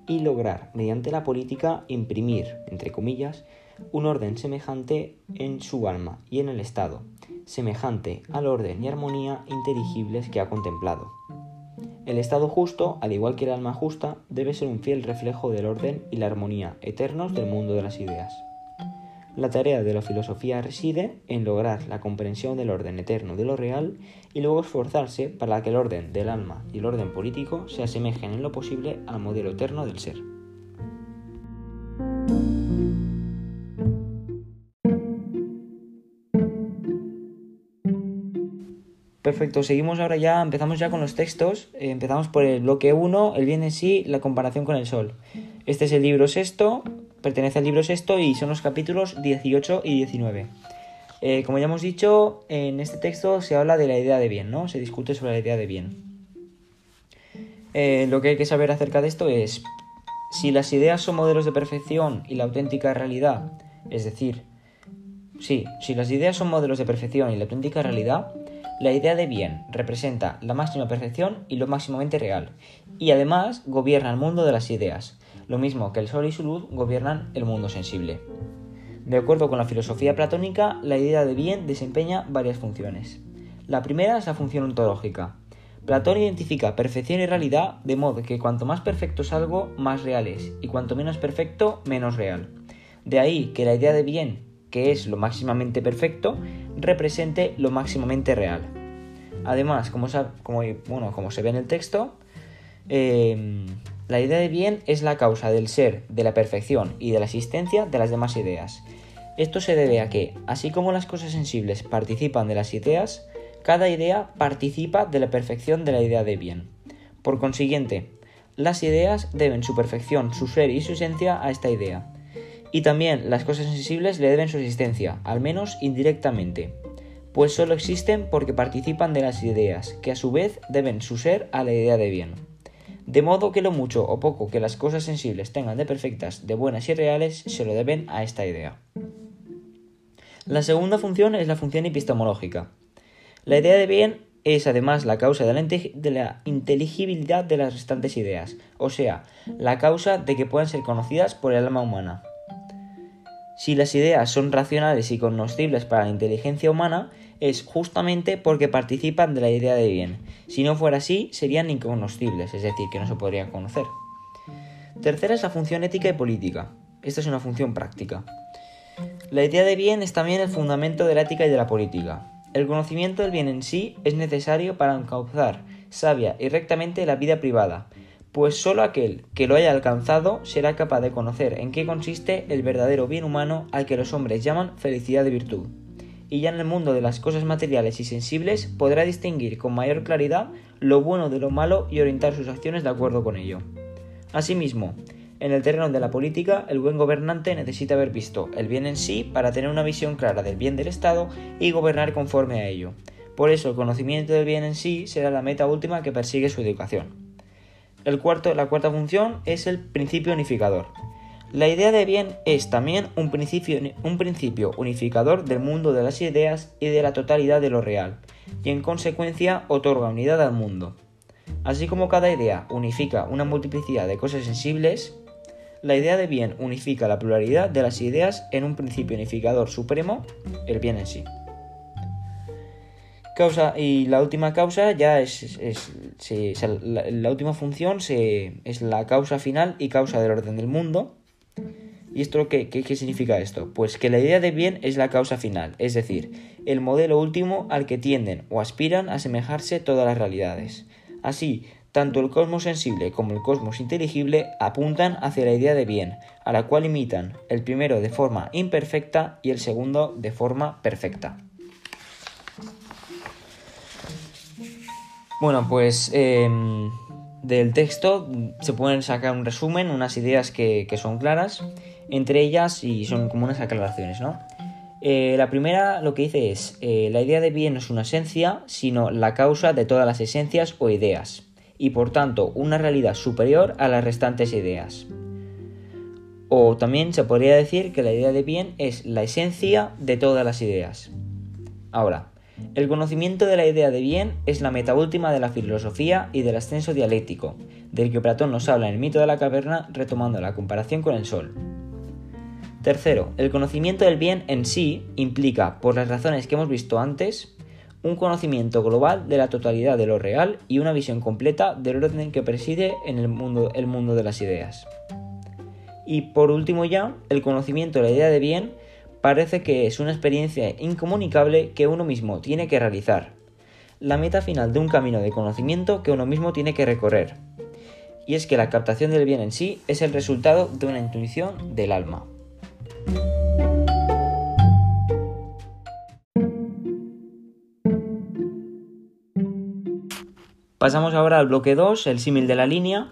[SPEAKER 1] y lograr, mediante la política, imprimir, entre comillas, un orden semejante en su alma y en el Estado, semejante al orden y armonía inteligibles que ha contemplado. El estado justo, al igual que el alma justa, debe ser un fiel reflejo del orden y la armonía eternos del mundo de las ideas. La tarea de la filosofía reside en lograr la comprensión del orden eterno de lo real y luego esforzarse para que el orden del alma y el orden político se asemejen en lo posible al modelo eterno del ser. Perfecto. Seguimos ahora ya, empezamos ya con los textos. Eh, empezamos por el bloque 1, el bien en sí, la comparación con el sol. Este es el libro sexto, pertenece al libro sexto y son los capítulos 18 y 19. Eh, como ya hemos dicho, en este texto se habla de la idea de bien, ¿no? Se discute sobre la idea de bien. Eh, lo que hay que saber acerca de esto es si las ideas son modelos de perfección y la auténtica realidad, es decir, sí, si las ideas son modelos de perfección y la auténtica realidad, la idea de bien representa la máxima perfección y lo máximamente real, y además gobierna el mundo de las ideas, lo mismo que el sol y su luz gobiernan el mundo sensible. De acuerdo con la filosofía platónica, la idea de bien desempeña varias funciones. La primera es la función ontológica. Platón identifica perfección y realidad de modo que cuanto más perfecto es algo, más real es, y cuanto menos perfecto, menos real. De ahí que la idea de bien, que es lo máximamente perfecto, represente lo máximamente real. Además, como, como se ve en el texto, eh, la idea de bien es la causa del ser, de la perfección y de la existencia de las demás ideas. Esto se debe a que, así como las cosas sensibles participan de las ideas, cada idea participa de la perfección de la idea de bien. Por consiguiente, las ideas deben su perfección, su ser y su esencia a esta idea. Y también las cosas sensibles le deben su existencia, al menos indirectamente, pues solo existen porque participan de las ideas, que a su vez deben su ser a la idea de bien. De modo que lo mucho o poco que las cosas sensibles tengan de perfectas, de buenas y reales, se lo deben a esta idea. La segunda función es la función epistemológica. La idea de bien es además la causa de la, inteligibilidad de las restantes ideas, o sea, la causa de que puedan ser conocidas por el alma humana. Si las ideas son racionales y cognoscibles para la inteligencia humana, es justamente porque participan de la idea de bien. Si no fuera así, serían incognoscibles, es decir, que no se podrían conocer. Tercera es la función ética y política. Esta es una función práctica. La idea de bien es también el fundamento de la ética y de la política. El conocimiento del bien en sí es necesario para encauzar sabia y rectamente la vida privada, pues sólo aquel que lo haya alcanzado será capaz de conocer en qué consiste el verdadero bien humano al que los hombres llaman felicidad de virtud y ya en el mundo de las cosas materiales y sensibles podrá distinguir con mayor claridad lo bueno de lo malo y orientar sus acciones de acuerdo con ello. Asimismo, en el terreno de la política, el buen gobernante necesita haber visto el bien en sí para tener una visión clara del bien del Estado y gobernar conforme a ello. Por eso, el conocimiento del bien en sí será la meta última que persigue su educación. El cuarto, la cuarta función es el principio unificador. La idea de bien es también un principio, un principio unificador del mundo de las ideas y de la totalidad de lo real, y en consecuencia otorga unidad al mundo. Así como cada idea unifica una multiplicidad de cosas sensibles, la idea de bien unifica la pluralidad de las ideas en un principio unificador supremo, el bien en sí. Causa, y la última causa ya es, la, última función es la causa final y causa del orden del mundo, ¿Y esto qué, qué, significa esto? Pues que la idea de bien es la causa final, es decir, el modelo último al que tienden o aspiran a asemejarse todas las realidades. Así, tanto el cosmos sensible como el cosmos inteligible apuntan hacia la idea de bien, a la cual imitan el primero de forma imperfecta y el segundo de forma perfecta. Bueno, pues em, del texto se pueden sacar un resumen, unas ideas que, son claras entre ellas y son como unas aclaraciones, ¿no? Eh, la primera lo que dice es, eh, la idea de bien no es una esencia, sino la causa de todas las esencias o ideas, y por tanto una realidad superior a las restantes ideas. O también se podría decir que la idea de bien es la esencia de todas las ideas. Ahora, el conocimiento de la idea de bien es la meta última de la filosofía y del ascenso dialéctico, del que Platón nos habla en el mito de la caverna retomando la comparación con el sol. Tercero, el conocimiento del bien en sí implica, por las razones que hemos visto antes, un conocimiento global de la totalidad de lo real y una visión completa del orden que preside en el mundo, el mundo de las ideas. Y por último ya, el conocimiento de la idea de bien parece que es una experiencia incomunicable que uno mismo tiene que realizar, la meta final de un camino de conocimiento que uno mismo tiene que recorrer. Y es que la captación del bien en sí es el resultado de una intuición del alma. Pasamos ahora al bloque 2, el símil de la línea,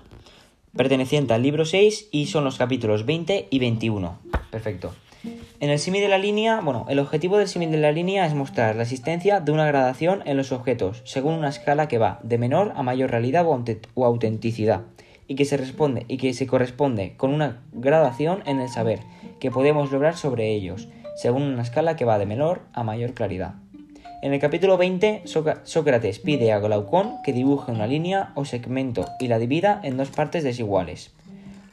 [SPEAKER 1] perteneciente al libro 6 y son los capítulos 20 y 21. Perfecto. En el símil de la línea, bueno, el objetivo del símil de la línea es mostrar la existencia de una gradación en los objetos, según una escala que va de menor a mayor realidad o autenticidad, y que se responde y que se corresponde con una gradación en el saber que podemos lograr sobre ellos, según una escala que va de menor a mayor claridad. En el capítulo 20, Sócrates pide a Glaucón que dibuje una línea o segmento y la divida en dos partes desiguales.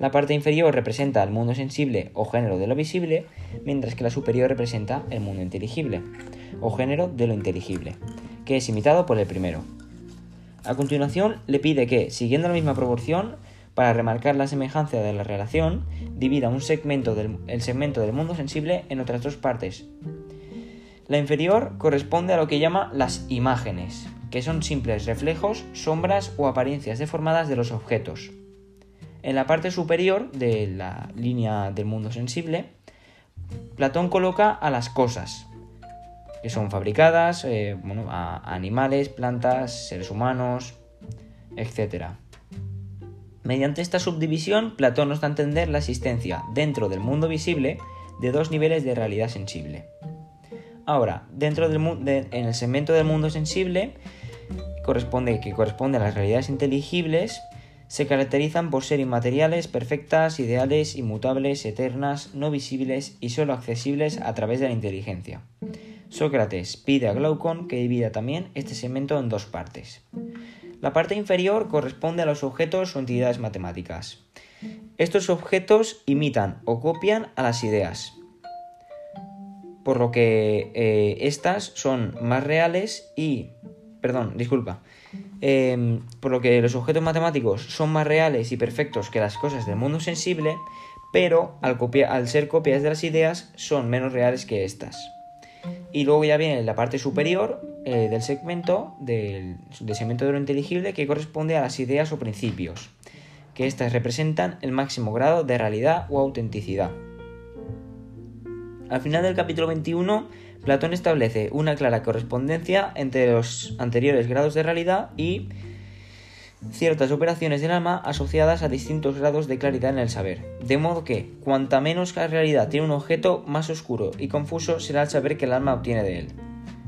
[SPEAKER 1] La parte inferior representa el mundo sensible o género de lo visible, mientras que la superior representa el mundo inteligible o género de lo inteligible, que es imitado por el primero. A continuación, le pide que, siguiendo la misma proporción, para remarcar la semejanza de la relación, divida un segmento del, el segmento del mundo sensible en otras dos partes. La inferior corresponde a lo que llama las imágenes, que son simples reflejos, sombras o apariencias deformadas de los objetos. En la parte superior de la línea del mundo sensible, Platón coloca a las cosas, que son fabricadas, eh, a animales, plantas, seres humanos, etc. Mediante esta subdivisión, Platón nos da a entender la existencia dentro del mundo visible de dos niveles de realidad sensible. Ahora, dentro del en el segmento del mundo sensible, corresponde, que corresponde a las realidades inteligibles, se caracterizan por ser inmateriales, perfectas, ideales, inmutables, eternas, no visibles y solo accesibles a través de la inteligencia. Sócrates pide a Glaucón que divida también este segmento en dos partes. La parte inferior corresponde a los objetos o entidades matemáticas. Estos objetos imitan o copian a las ideas, por lo que eh, estas son más reales y... Perdón, disculpa. Em, por lo que los objetos matemáticos son más reales y perfectos que las cosas del mundo sensible, pero al, ser copias de las ideas son menos reales que estas. Y luego ya viene la parte superior eh, del segmento, del, del, segmento de lo inteligible, que corresponde a las ideas o principios, que éstas representan el máximo grado de realidad o autenticidad. Al final del capítulo 21 Platón establece una clara correspondencia entre los anteriores grados de realidad y ciertas operaciones del alma asociadas a distintos grados de claridad en el saber. De modo que, cuanta menos realidad tiene un objeto, más oscuro y confuso será el saber que el alma obtiene de él.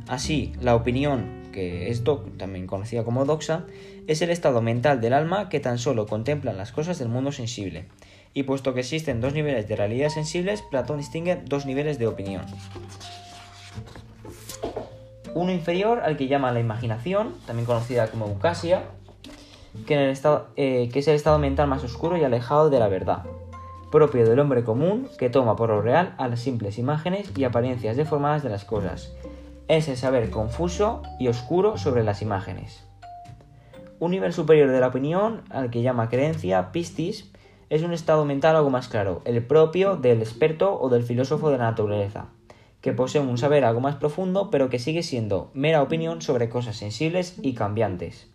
[SPEAKER 1] Así, la opinión, que es también conocida como doxa, es el estado mental del alma que tan solo contempla las cosas del mundo sensible. Y puesto que existen dos niveles de realidad sensibles, Platón distingue dos niveles de opinión. Uno inferior al que llama la imaginación, también conocida como eucasia, que, eh, que es el estado mental más oscuro y alejado de la verdad, propio del hombre común que toma por lo real a las simples imágenes y apariencias deformadas de las cosas. Es el saber confuso y oscuro sobre las imágenes. Un nivel superior de la opinión, al que llama creencia, pistis, es un estado mental algo más claro, el propio del experto o del filósofo de la naturaleza, que posee un saber algo más profundo, pero que sigue siendo mera opinión sobre cosas sensibles y cambiantes.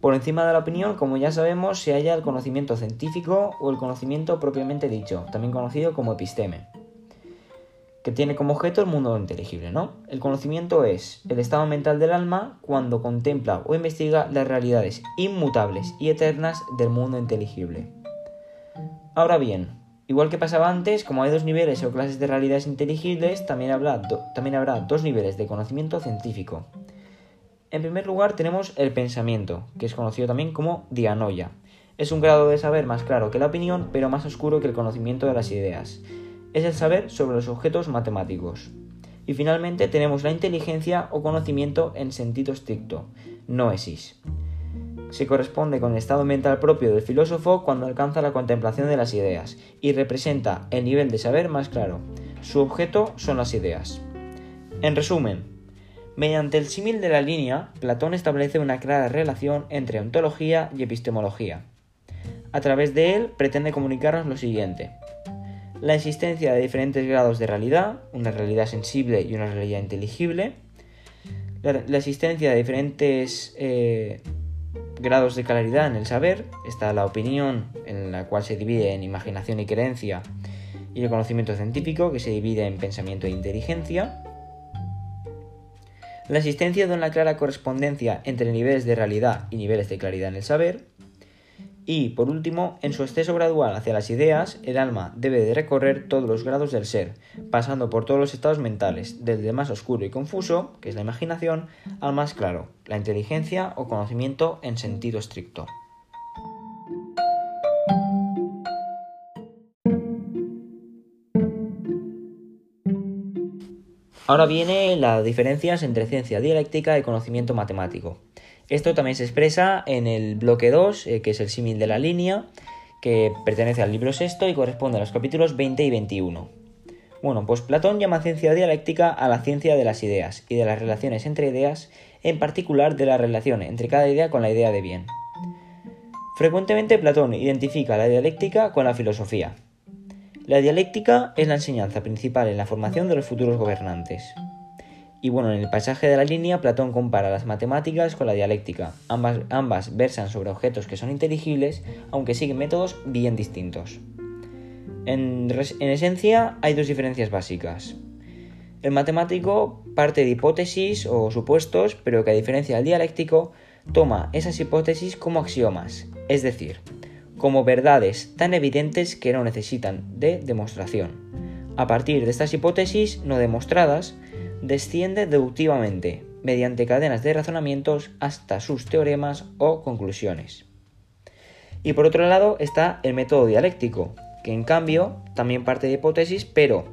[SPEAKER 1] Por encima de la opinión, como ya sabemos, se halla el conocimiento científico o el conocimiento propiamente dicho, también conocido como episteme, que tiene como objeto el mundo inteligible, ¿no? El conocimiento es el estado mental del alma cuando contempla o investiga las realidades inmutables y eternas del mundo inteligible. Ahora bien, Igual que pasaba antes, como hay dos niveles o clases de realidades inteligibles, también habrá, también habrá dos niveles de conocimiento científico. En primer lugar tenemos el pensamiento, que es conocido también como dianoia. Es un grado de saber más claro que la opinión, pero más oscuro que el conocimiento de las ideas. Es el saber sobre los objetos matemáticos. Y finalmente tenemos la inteligencia o conocimiento en sentido estricto, noesis se corresponde con el estado mental propio del filósofo cuando alcanza la contemplación de las ideas y representa el nivel de saber más claro. Su objeto son las ideas. En resumen, mediante el símil de la línea, Platón establece una clara relación entre ontología y epistemología. A través de él pretende comunicarnos lo siguiente. La existencia de diferentes grados de realidad, una realidad sensible y una realidad inteligible, la, existencia de diferentes eh, grados de claridad en el saber, está la opinión, en la cual se divide en imaginación y creencia, y el conocimiento científico, que se divide en pensamiento e inteligencia. la existencia de una clara correspondencia entre niveles de realidad y niveles de claridad en el saber, y, por último, en su exceso gradual hacia las ideas, el alma debe de recorrer todos los grados del ser, pasando por todos los estados mentales, desde más oscuro y confuso, que es la imaginación, al más claro, la inteligencia o conocimiento en sentido estricto. Ahora viene las diferencias entre ciencia dialéctica y conocimiento matemático. Esto también se expresa en el bloque 2, eh, que es el símil de la línea, que pertenece al libro sexto y corresponde a los capítulos 20 y 21. Bueno, pues Platón llama ciencia dialéctica a la ciencia de las ideas y de las relaciones entre ideas, en particular de la relación entre cada idea con la idea de bien. Frecuentemente Platón identifica la dialéctica con la filosofía. La dialéctica es la enseñanza principal en la formación de los futuros gobernantes. Y bueno, en el pasaje de la línea, Platón compara las matemáticas con la dialéctica. Ambas, ambas versan sobre objetos que son inteligibles, aunque siguen métodos bien distintos. En, en esencia, hay dos diferencias básicas. El matemático parte de hipótesis o supuestos, pero que a diferencia del dialéctico, toma esas hipótesis como axiomas, es decir, como verdades tan evidentes que no necesitan de demostración. A partir de estas hipótesis no demostradas, desciende deductivamente, mediante cadenas de razonamientos hasta sus teoremas o conclusiones. Y por otro lado está el método dialéctico, que en cambio también parte de hipótesis, pero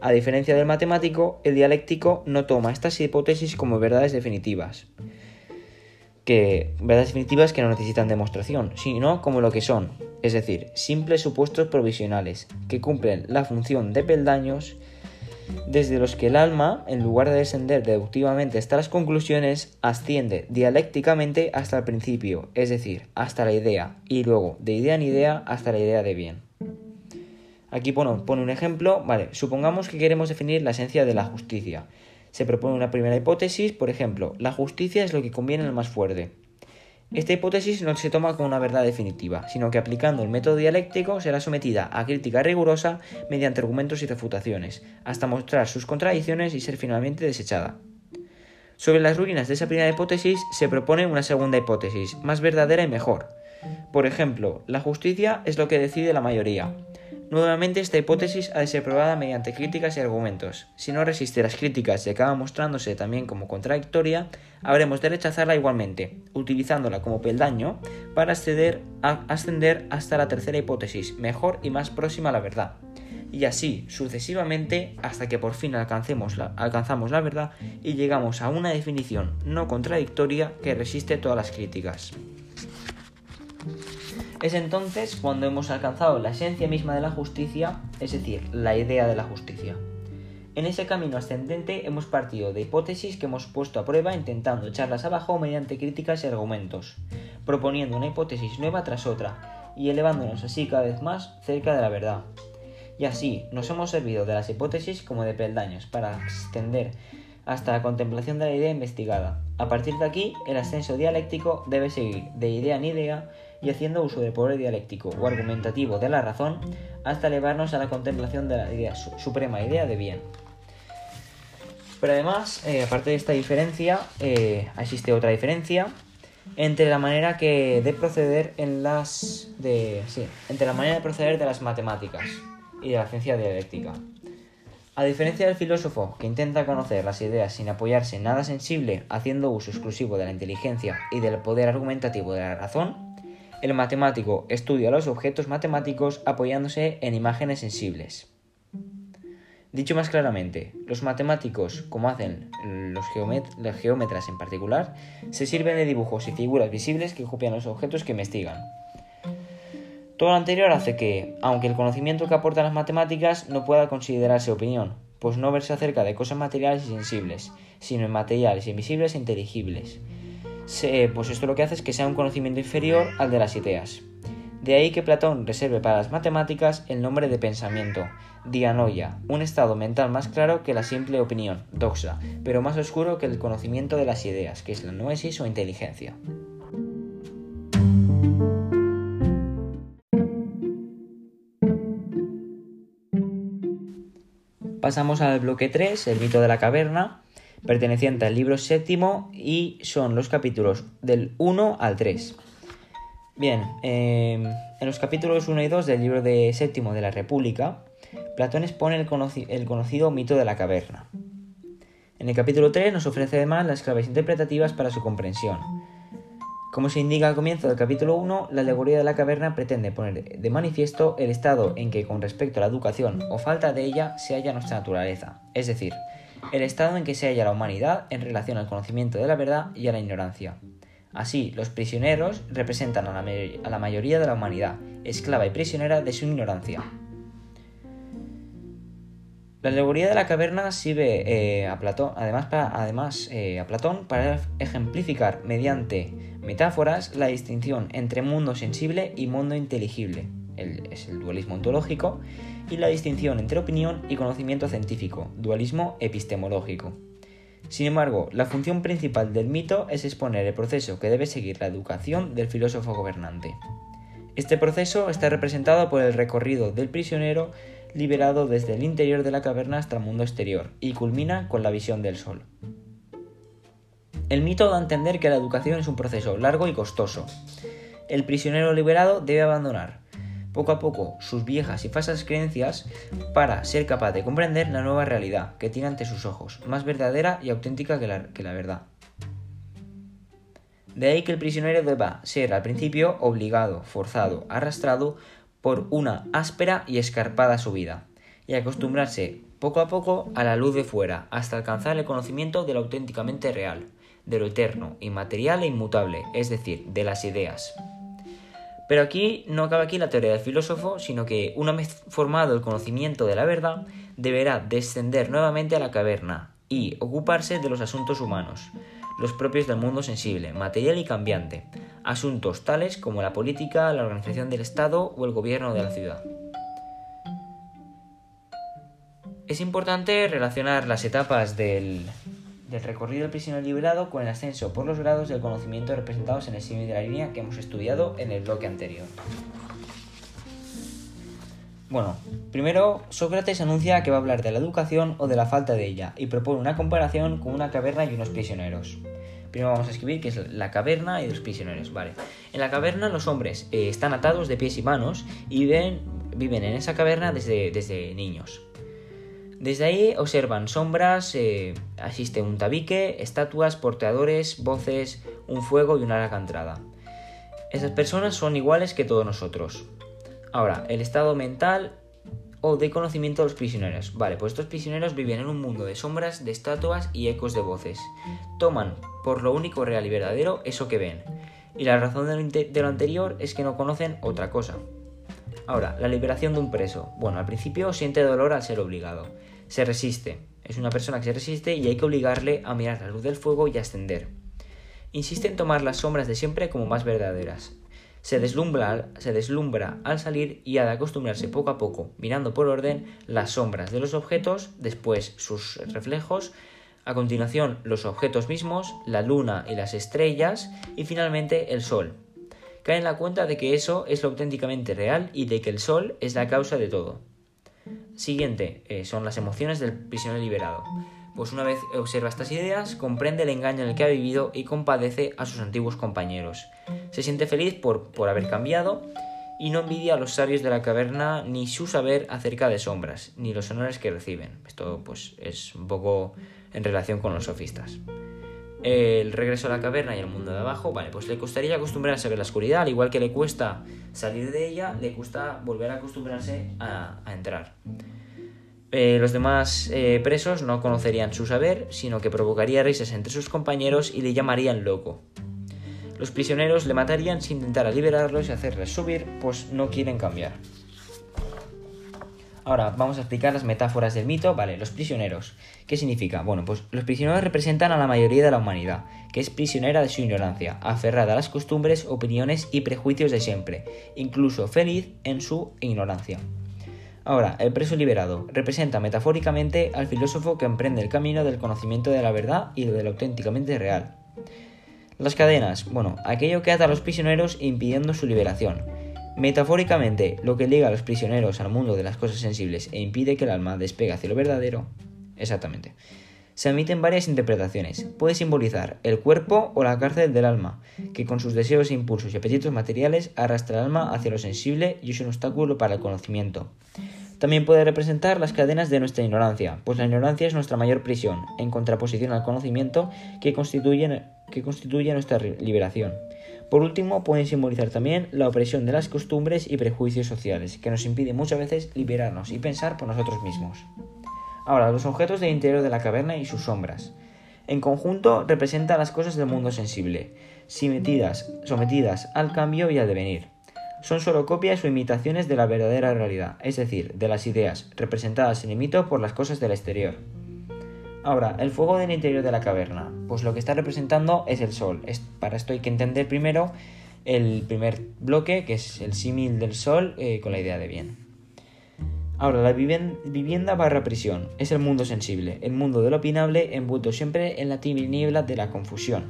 [SPEAKER 1] a diferencia del matemático, el dialéctico no toma estas hipótesis como verdades definitivas, que verdades definitivas que no necesitan demostración, sino como lo que son, es decir, simples supuestos provisionales que cumplen la función de peldaños desde los que el alma, en lugar de descender deductivamente hasta las conclusiones, asciende dialécticamente hasta el principio, es decir, hasta la idea, y luego de idea en idea hasta la idea de bien. Aquí pone, un ejemplo, vale, supongamos que queremos definir la esencia de la justicia. Se propone una primera hipótesis, por ejemplo, la justicia es lo que conviene al más fuerte. Esta hipótesis no se toma como una verdad definitiva, sino que aplicando el método dialéctico será sometida a crítica rigurosa mediante argumentos y refutaciones, hasta mostrar sus contradicciones y ser finalmente desechada. Sobre las ruinas de esa primera hipótesis se propone una segunda hipótesis, más verdadera y mejor. Por ejemplo, la justicia es lo que decide la mayoría. Nuevamente esta hipótesis ha de ser probada mediante críticas y argumentos. Si no resiste las críticas y acaba mostrándose también como contradictoria, habremos de rechazarla igualmente, utilizándola como peldaño para ascender, ascender hasta la tercera hipótesis, mejor y más próxima a la verdad. Y así sucesivamente hasta que por fin alcancemos la, alcanzamos la verdad y llegamos a una definición no contradictoria que resiste todas las críticas. Es entonces cuando hemos alcanzado la esencia misma de la justicia, es decir, la idea de la justicia. En ese camino ascendente hemos partido de hipótesis que hemos puesto a prueba intentando echarlas abajo mediante críticas y argumentos, proponiendo una hipótesis nueva tras otra y elevándonos así cada vez más cerca de la verdad. Y así nos hemos servido de las hipótesis como de peldaños para extender hasta la contemplación de la idea investigada. A partir de aquí, el ascenso dialéctico debe seguir de idea en idea y haciendo uso del poder dialéctico o argumentativo de la razón hasta elevarnos a la contemplación de la idea, suprema idea de bien. Pero además, eh, aparte de esta diferencia, eh, existe otra diferencia entre la manera que de proceder en las de sí, entre la manera de proceder de las matemáticas y de la ciencia dialéctica. A diferencia del filósofo que intenta conocer las ideas sin apoyarse en nada sensible, haciendo uso exclusivo de la inteligencia y del poder argumentativo de la razón, el matemático estudia los objetos matemáticos apoyándose en imágenes sensibles. Dicho más claramente, los matemáticos, como hacen los, geómetras en particular, se sirven de dibujos y figuras visibles que copian los objetos que investigan. Todo lo anterior hace que, aunque el conocimiento que aportan las matemáticas no pueda considerarse opinión, pues no verse acerca de cosas materiales y sensibles, sino en materiales, invisibles e inteligibles. Pues esto lo que hace es que sea un conocimiento inferior al de las ideas. De ahí que Platón reserve para las matemáticas el nombre de pensamiento, dianoia, un estado mental más claro que la simple opinión, doxa, pero más oscuro que el conocimiento de las ideas, que es la noesis o inteligencia. Pasamos al bloque 3, el mito de la caverna. Perteneciente al libro séptimo y son los capítulos del 1 al 3. Bien, em, en los capítulos 1 y 2 del libro de séptimo de la República, Platón expone el, el conocido mito de la caverna. En el capítulo 3 nos ofrece además las claves interpretativas para su comprensión. Como se indica al comienzo del capítulo 1, la alegoría de la caverna pretende poner de manifiesto el estado en que con respecto a la educación o falta de ella se halla nuestra naturaleza, es decir, el estado en que se halla la humanidad en relación al conocimiento de la verdad y a la ignorancia. Así, los prisioneros representan a la, mayoría de la humanidad, esclava y prisionera de su ignorancia. La alegoría de la caverna sirve eh, a Platón, además, para, eh, a Platón para ejemplificar mediante metáforas la distinción entre mundo sensible y mundo inteligible, es el dualismo ontológico, y la distinción entre opinión y conocimiento científico, dualismo epistemológico. Sin embargo, la función principal del mito es exponer el proceso que debe seguir la educación del filósofo gobernante. Este proceso está representado por el recorrido del prisionero liberado desde el interior de la caverna hasta el mundo exterior y culmina con la visión del sol. El mito da a entender que la educación es un proceso largo y costoso. El prisionero liberado debe abandonar poco a poco sus viejas y falsas creencias para ser capaz de comprender la nueva realidad que tiene ante sus ojos, más verdadera y auténtica que la, verdad. De ahí que el prisionero deba ser al principio obligado, forzado, arrastrado por una áspera y escarpada subida, y acostumbrarse poco a poco a la luz de fuera, hasta alcanzar el conocimiento de lo auténticamente real, de lo eterno, inmaterial e inmutable, es decir, de las ideas. Pero aquí no acaba aquí la teoría del filósofo, sino que una vez formado el conocimiento de la verdad, deberá descender nuevamente a la caverna y ocuparse de los asuntos humanos, los propios del mundo sensible, material y cambiante, asuntos tales como la política, la organización del Estado o el gobierno de la ciudad. Es importante relacionar las etapas del, recorrido del prisionero liberado con el ascenso por los grados del conocimiento representados en el signo de la línea que hemos estudiado en el bloque anterior. Bueno, primero Sócrates anuncia que va a hablar de la educación o de la falta de ella y propone una comparación con una caverna y unos prisioneros. Primero vamos a escribir que es la caverna y los prisioneros, vale. En la caverna los hombres eh, están atados de pies y manos y viven, viven en esa caverna desde, desde niños. Desde ahí observan sombras, eh, asiste un tabique, estatuas, porteadores, voces, un fuego y una larga entrada. Esas personas son iguales que todos nosotros. Ahora, el estado mental o de conocimiento de los prisioneros. Vale, pues estos prisioneros viven en un mundo de sombras, de estatuas y ecos de voces. Toman por lo único real y verdadero eso que ven. Y la razón de lo anterior es que no conocen otra cosa. Ahora, la liberación de un preso. Bueno, al principio siente dolor al ser obligado. Se resiste. Es una persona que se resiste y hay que obligarle a mirar la luz del fuego y ascender. Insiste en tomar las sombras de siempre como más verdaderas se deslumbra, se deslumbra al salir y ha de acostumbrarse poco a poco, mirando por orden las sombras de los objetos, después sus reflejos, a continuación los objetos mismos, la luna y las estrellas y finalmente el sol. Cae en la cuenta de que eso es lo auténticamente real y de que el sol es la causa de todo. Siguiente eh, son las emociones del prisionero liberado. Pues una vez observa estas ideas, comprende el engaño en el que ha vivido y compadece a sus antiguos compañeros. Se siente feliz por, por haber cambiado y no envidia a los sabios de la caverna ni su saber acerca de sombras, ni los honores que reciben. Esto pues es un poco en relación con los sofistas. El regreso a la caverna y al mundo de abajo, vale, pues le costaría acostumbrarse a ver la oscuridad, al igual que le cuesta salir de ella, le cuesta volver a acostumbrarse a, a entrar. Eh, los demás eh, presos no conocerían su saber, sino que provocaría risas entre sus compañeros y le llamarían loco. Los prisioneros le matarían si intentara liberarlos y hacerles subir, pues no quieren cambiar. Ahora vamos a explicar las metáforas del mito. Vale, los prisioneros. ¿Qué significa? Bueno, pues los prisioneros representan a la mayoría de la humanidad, que es prisionera de su ignorancia, aferrada a las costumbres, opiniones y prejuicios de siempre, incluso feliz en su ignorancia. Ahora, el preso liberado representa metafóricamente al filósofo que emprende el camino del conocimiento de la verdad y de lo auténticamente real. Las cadenas, bueno, aquello que ata a los prisioneros impidiendo su liberación. Metafóricamente, lo que liga a los prisioneros al mundo de las cosas sensibles e impide que el alma despegue hacia lo verdadero. Exactamente. Se admiten varias interpretaciones. Puede simbolizar el cuerpo o la cárcel del alma, que con sus deseos, impulsos y apetitos materiales arrastra el alma hacia lo sensible y es un obstáculo para el conocimiento. También puede representar las cadenas de nuestra ignorancia, pues la ignorancia es nuestra mayor prisión, en contraposición al conocimiento que constituye, que constituye nuestra liberación. Por último, pueden simbolizar también la opresión de las costumbres y prejuicios sociales, que nos impide muchas veces liberarnos y pensar por nosotros mismos. Ahora, los objetos del interior de la caverna y sus sombras. En conjunto, representan las cosas del mundo sensible, sometidas, sometidas al cambio y al devenir. Son solo copias o imitaciones de la verdadera realidad, es decir, de las ideas, representadas en el mito por las cosas del exterior. Ahora, el fuego del interior de la caverna. Pues lo que está representando es el sol. para esto hay que entender primero el primer bloque, que es el símil del sol, eh, con la idea de bien. Ahora, la vivienda barra prisión es el mundo sensible, el mundo de lo opinable envuelto siempre en la tiniebla de la confusión.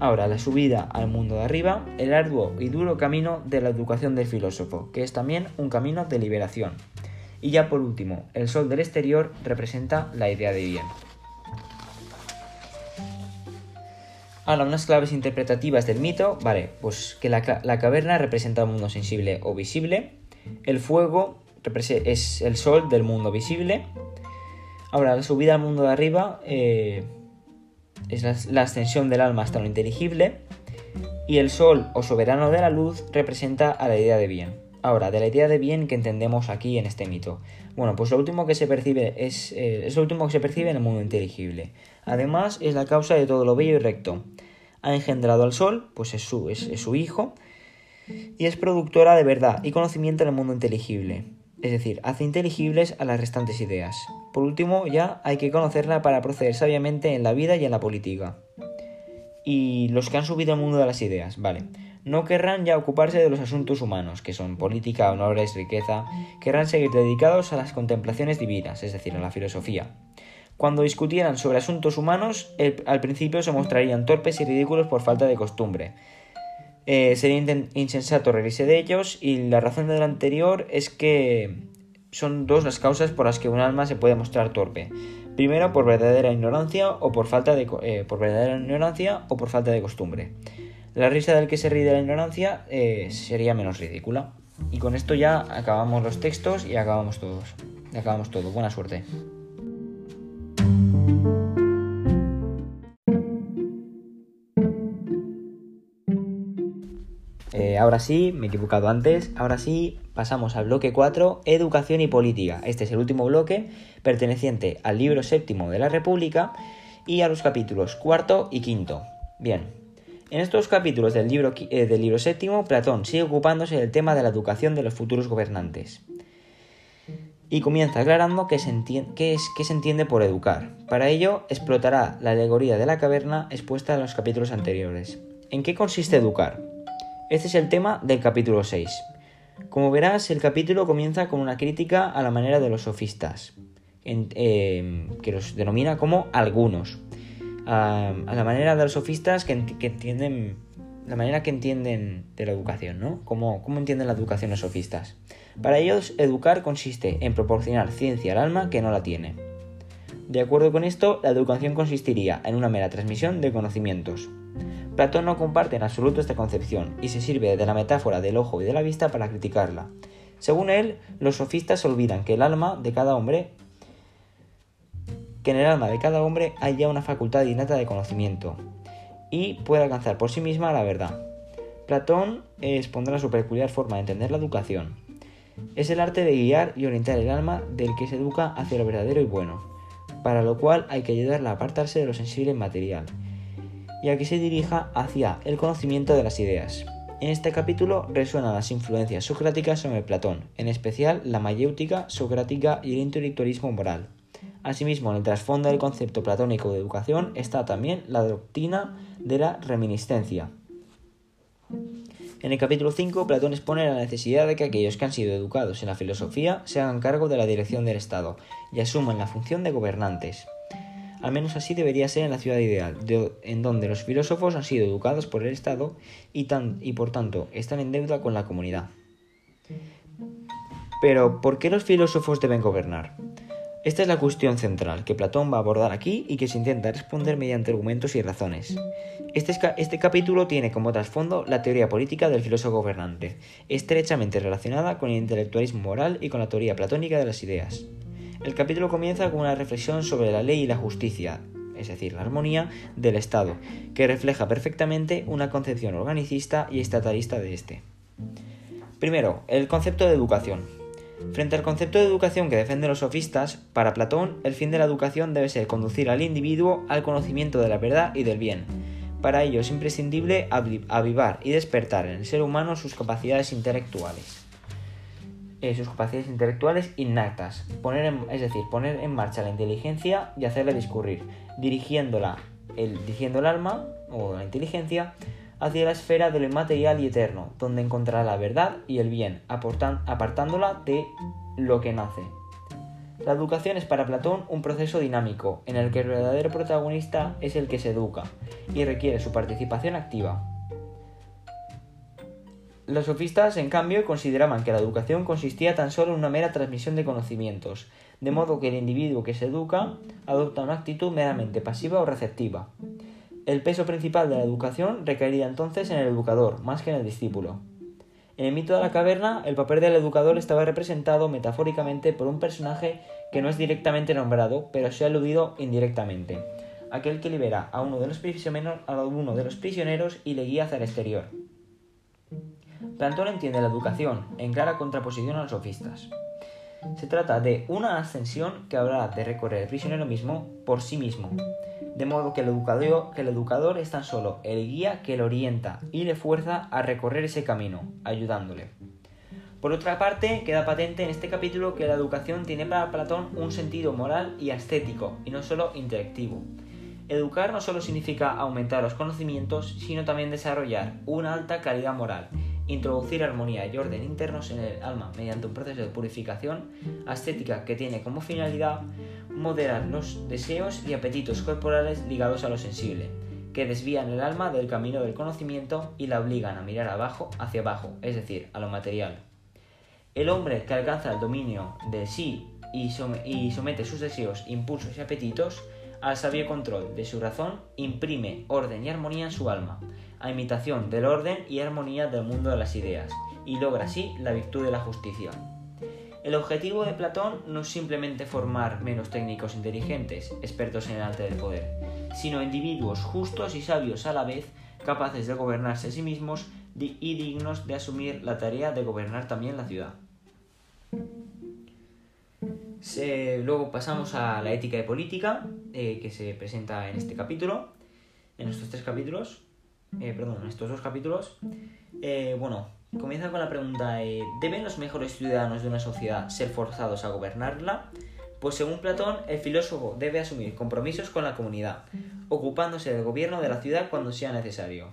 [SPEAKER 1] Ahora, la subida al mundo de arriba, el arduo y duro camino de la educación del filósofo, que es también un camino de liberación. Y ya por último, el sol del exterior representa la idea de bien. Ahora, unas claves interpretativas del mito, vale, pues que la, la caverna representa un mundo sensible o visible, el fuego es el sol del mundo visible. Ahora, la subida al mundo de arriba eh, es la, ascensión del alma hasta lo inteligible. Y el sol o soberano de la luz representa a la idea de bien. Ahora, de la idea de bien que entendemos aquí en este mito. Bueno, pues lo último que se percibe es, eh, es lo último que se percibe en el mundo inteligible. Además, es la causa de todo lo bello y recto. Ha engendrado al sol, pues es su, hijo, y es productora de verdad y conocimiento en el mundo inteligible es decir, hace inteligibles a las restantes ideas. Por último, ya hay que conocerla para proceder sabiamente en la vida y en la política. Y los que han subido al mundo de las ideas, vale. No querrán ya ocuparse de los asuntos humanos, que son política, honores, riqueza, querrán seguir dedicados a las contemplaciones divinas, es decir, a la filosofía. Cuando discutieran sobre asuntos humanos, al principio se mostrarían torpes y ridículos por falta de costumbre, eh, sería insensato reírse de ellos y la razón de lo anterior es que son dos las causas por las que un alma se puede mostrar torpe. Primero por verdadera ignorancia o por falta de eh, por verdadera ignorancia o por falta de costumbre. La risa del que se ríe de la ignorancia eh, sería menos ridícula. Y con esto ya acabamos los textos y acabamos todos. Acabamos todo. Buena suerte. Ahora sí, me he equivocado antes, ahora sí pasamos al bloque 4, Educación y Política. Este es el último bloque perteneciente al libro séptimo de la República y a los capítulos cuarto y quinto. Bien, en estos capítulos del libro, eh, del libro séptimo, Platón sigue ocupándose del tema de la educación de los futuros gobernantes. Y comienza aclarando qué se, qué es, qué se entiende por educar. Para ello, explotará la alegoría de la caverna expuesta en los capítulos anteriores. ¿En qué consiste educar? Este es el tema del capítulo 6. Como verás, el capítulo comienza con una crítica a la manera de los sofistas, em, que los denomina como algunos. A, la manera de los sofistas que, entienden la manera que entienden de la educación, ¿no? ¿Cómo, ¿Cómo, entienden la educación los sofistas? Para ellos, educar consiste en proporcionar ciencia al alma que no la tiene. De acuerdo con esto, la educación consistiría en una mera transmisión de conocimientos. Platón no comparte en absoluto esta concepción y se sirve de la metáfora del ojo y de la vista para criticarla. Según él, los sofistas olvidan que el alma de cada hombre que en el alma de cada hombre hay ya una facultad innata de conocimiento y puede alcanzar por sí misma la verdad. Platón expondrá su peculiar forma de entender la educación. Es el arte de guiar y orientar el alma del que se educa hacia lo verdadero y bueno, para lo cual hay que ayudarla a apartarse de lo sensible y material y a que se dirija hacia el conocimiento de las ideas. En este capítulo resuenan las influencias socráticas sobre Platón, en especial la mayéutica, socrática y el intelectualismo moral. Asimismo, en el trasfondo del concepto platónico de educación está también la doctrina de la reminiscencia. En el capítulo 5, Platón expone la necesidad de que aquellos que han sido educados en la filosofía se hagan cargo de la dirección del Estado y asuman la función de gobernantes. Al menos así debería ser en la ciudad ideal, en donde los filósofos han sido educados por el Estado y, y por tanto están en deuda con la comunidad. Pero, ¿por qué los filósofos deben gobernar? Esta es la cuestión central que Platón va a abordar aquí y que se intenta responder mediante argumentos y razones. Este, este, capítulo tiene como trasfondo la teoría política del filósofo gobernante, estrechamente relacionada con el intelectualismo moral y con la teoría platónica de las ideas. El capítulo comienza con una reflexión sobre la ley y la justicia, es decir, la armonía del Estado, que refleja perfectamente una concepción organicista y estatalista de este. Primero, el concepto de educación. Frente al concepto de educación que defienden los sofistas, para Platón el fin de la educación debe ser conducir al individuo al conocimiento de la verdad y del bien. Para ello es imprescindible avivar y despertar en el ser humano sus capacidades intelectuales. Eh, sus capacidades intelectuales innatas, poner es decir, poner en marcha la inteligencia y hacerla discurrir, dirigiéndola, el, dirigiendo el alma o la inteligencia hacia la esfera de lo inmaterial y eterno, donde encontrará la verdad y el bien, apartándola de lo que nace. La educación es para Platón un proceso dinámico, en el que el verdadero protagonista es el que se educa, y requiere su participación activa. Los sofistas, en cambio, consideraban que la educación consistía tan solo en una mera transmisión de conocimientos, de modo que el individuo que se educa adopta una actitud meramente pasiva o receptiva. El peso principal de la educación recaería entonces en el educador, más que en el discípulo. En el mito de la caverna, el papel del educador estaba representado metafóricamente por un personaje que no es directamente nombrado, pero se ha aludido indirectamente, aquel que libera a uno de los prisioneros, a uno de los prisioneros y le guía hacia el exterior. Platón entiende la educación en clara contraposición a los sofistas. Se trata de una ascensión que habrá de recorrer el prisionero mismo por sí mismo, de modo que el, educador, es tan solo el guía que le orienta y le fuerza a recorrer ese camino, ayudándole. Por otra parte, queda patente en este capítulo que la educación tiene para Platón un sentido moral y estético, y no solo intelectivo. Educar no solo significa aumentar los conocimientos, sino también desarrollar una alta calidad moral, introducir armonía y orden internos en el alma mediante un proceso de purificación ascética que tiene como finalidad moderar los deseos y apetitos corporales ligados a lo sensible, que desvían el alma del camino del conocimiento y la obligan a mirar abajo hacia abajo, es decir, a lo material. El hombre que alcanza el dominio de sí y, somete sus deseos, impulsos y apetitos al sabio control de su razón, imprime orden y armonía en su alma, a imitación del orden y armonía del mundo de las ideas, y logra así la virtud de la justicia. El objetivo de Platón no es simplemente formar menos técnicos inteligentes, expertos en el arte del poder, sino individuos justos y sabios a la vez, capaces de gobernarse a sí mismos y dignos de asumir la tarea de gobernar también la ciudad. luego pasamos a la ética de política, eh, que se presenta en este capítulo, en estos tres capítulos, eh, perdón, estos dos capítulos. Eh, bueno, Comienza con la pregunta, ¿deben los mejores ciudadanos de una sociedad ser forzados a gobernarla? Pues según Platón, el filósofo debe asumir compromisos con la comunidad, ocupándose del gobierno de la ciudad cuando sea necesario.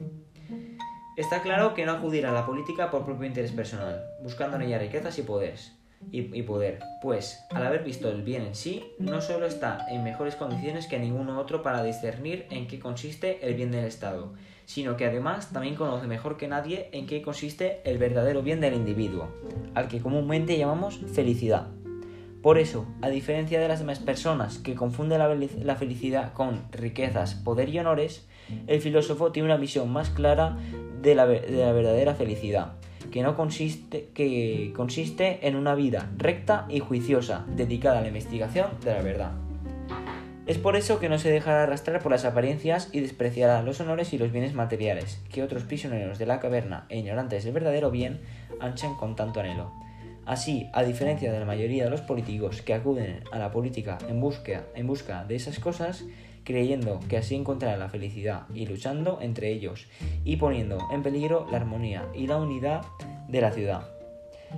[SPEAKER 1] Está claro que no acudirá a la política por propio interés personal, buscando en ella riquezas y poderes, y, y, poder, pues, al haber visto el bien en sí, no solo está en mejores condiciones que ninguno otro para discernir en qué consiste el bien del Estado, sino que además también conoce mejor que nadie en qué consiste el verdadero bien del individuo, al que comúnmente llamamos felicidad. Por eso, a diferencia de las demás personas que confunden la felicidad con riquezas, poder y honores, el filósofo tiene una visión más clara de la, verdadera felicidad, que, no consiste, que consiste en una vida recta y juiciosa, dedicada a la investigación de la verdad. Es por eso que no se dejará arrastrar por las apariencias y despreciará los honores y los bienes materiales, que otros prisioneros de la caverna e ignorantes del verdadero bien anchan con tanto anhelo. Así, a diferencia de la mayoría de los políticos que acuden a la política en busca, en busca de esas cosas, creyendo que así encontrarán la felicidad y luchando entre ellos y poniendo en peligro la armonía y la unidad de la ciudad.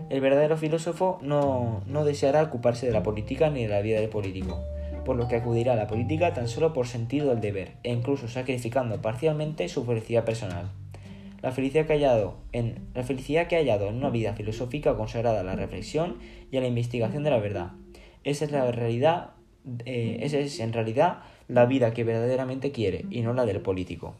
[SPEAKER 1] El verdadero filósofo no, no deseará ocuparse de la política ni de la vida del político por lo que acudirá a la política tan solo por sentido del deber, e incluso sacrificando parcialmente su felicidad personal. La felicidad que ha hallado en, la felicidad que ha hallado en una vida filosófica consagrada a la reflexión y a la investigación de la verdad. Esa es la realidad, eh, esa es en realidad la vida que verdaderamente quiere y no la del político.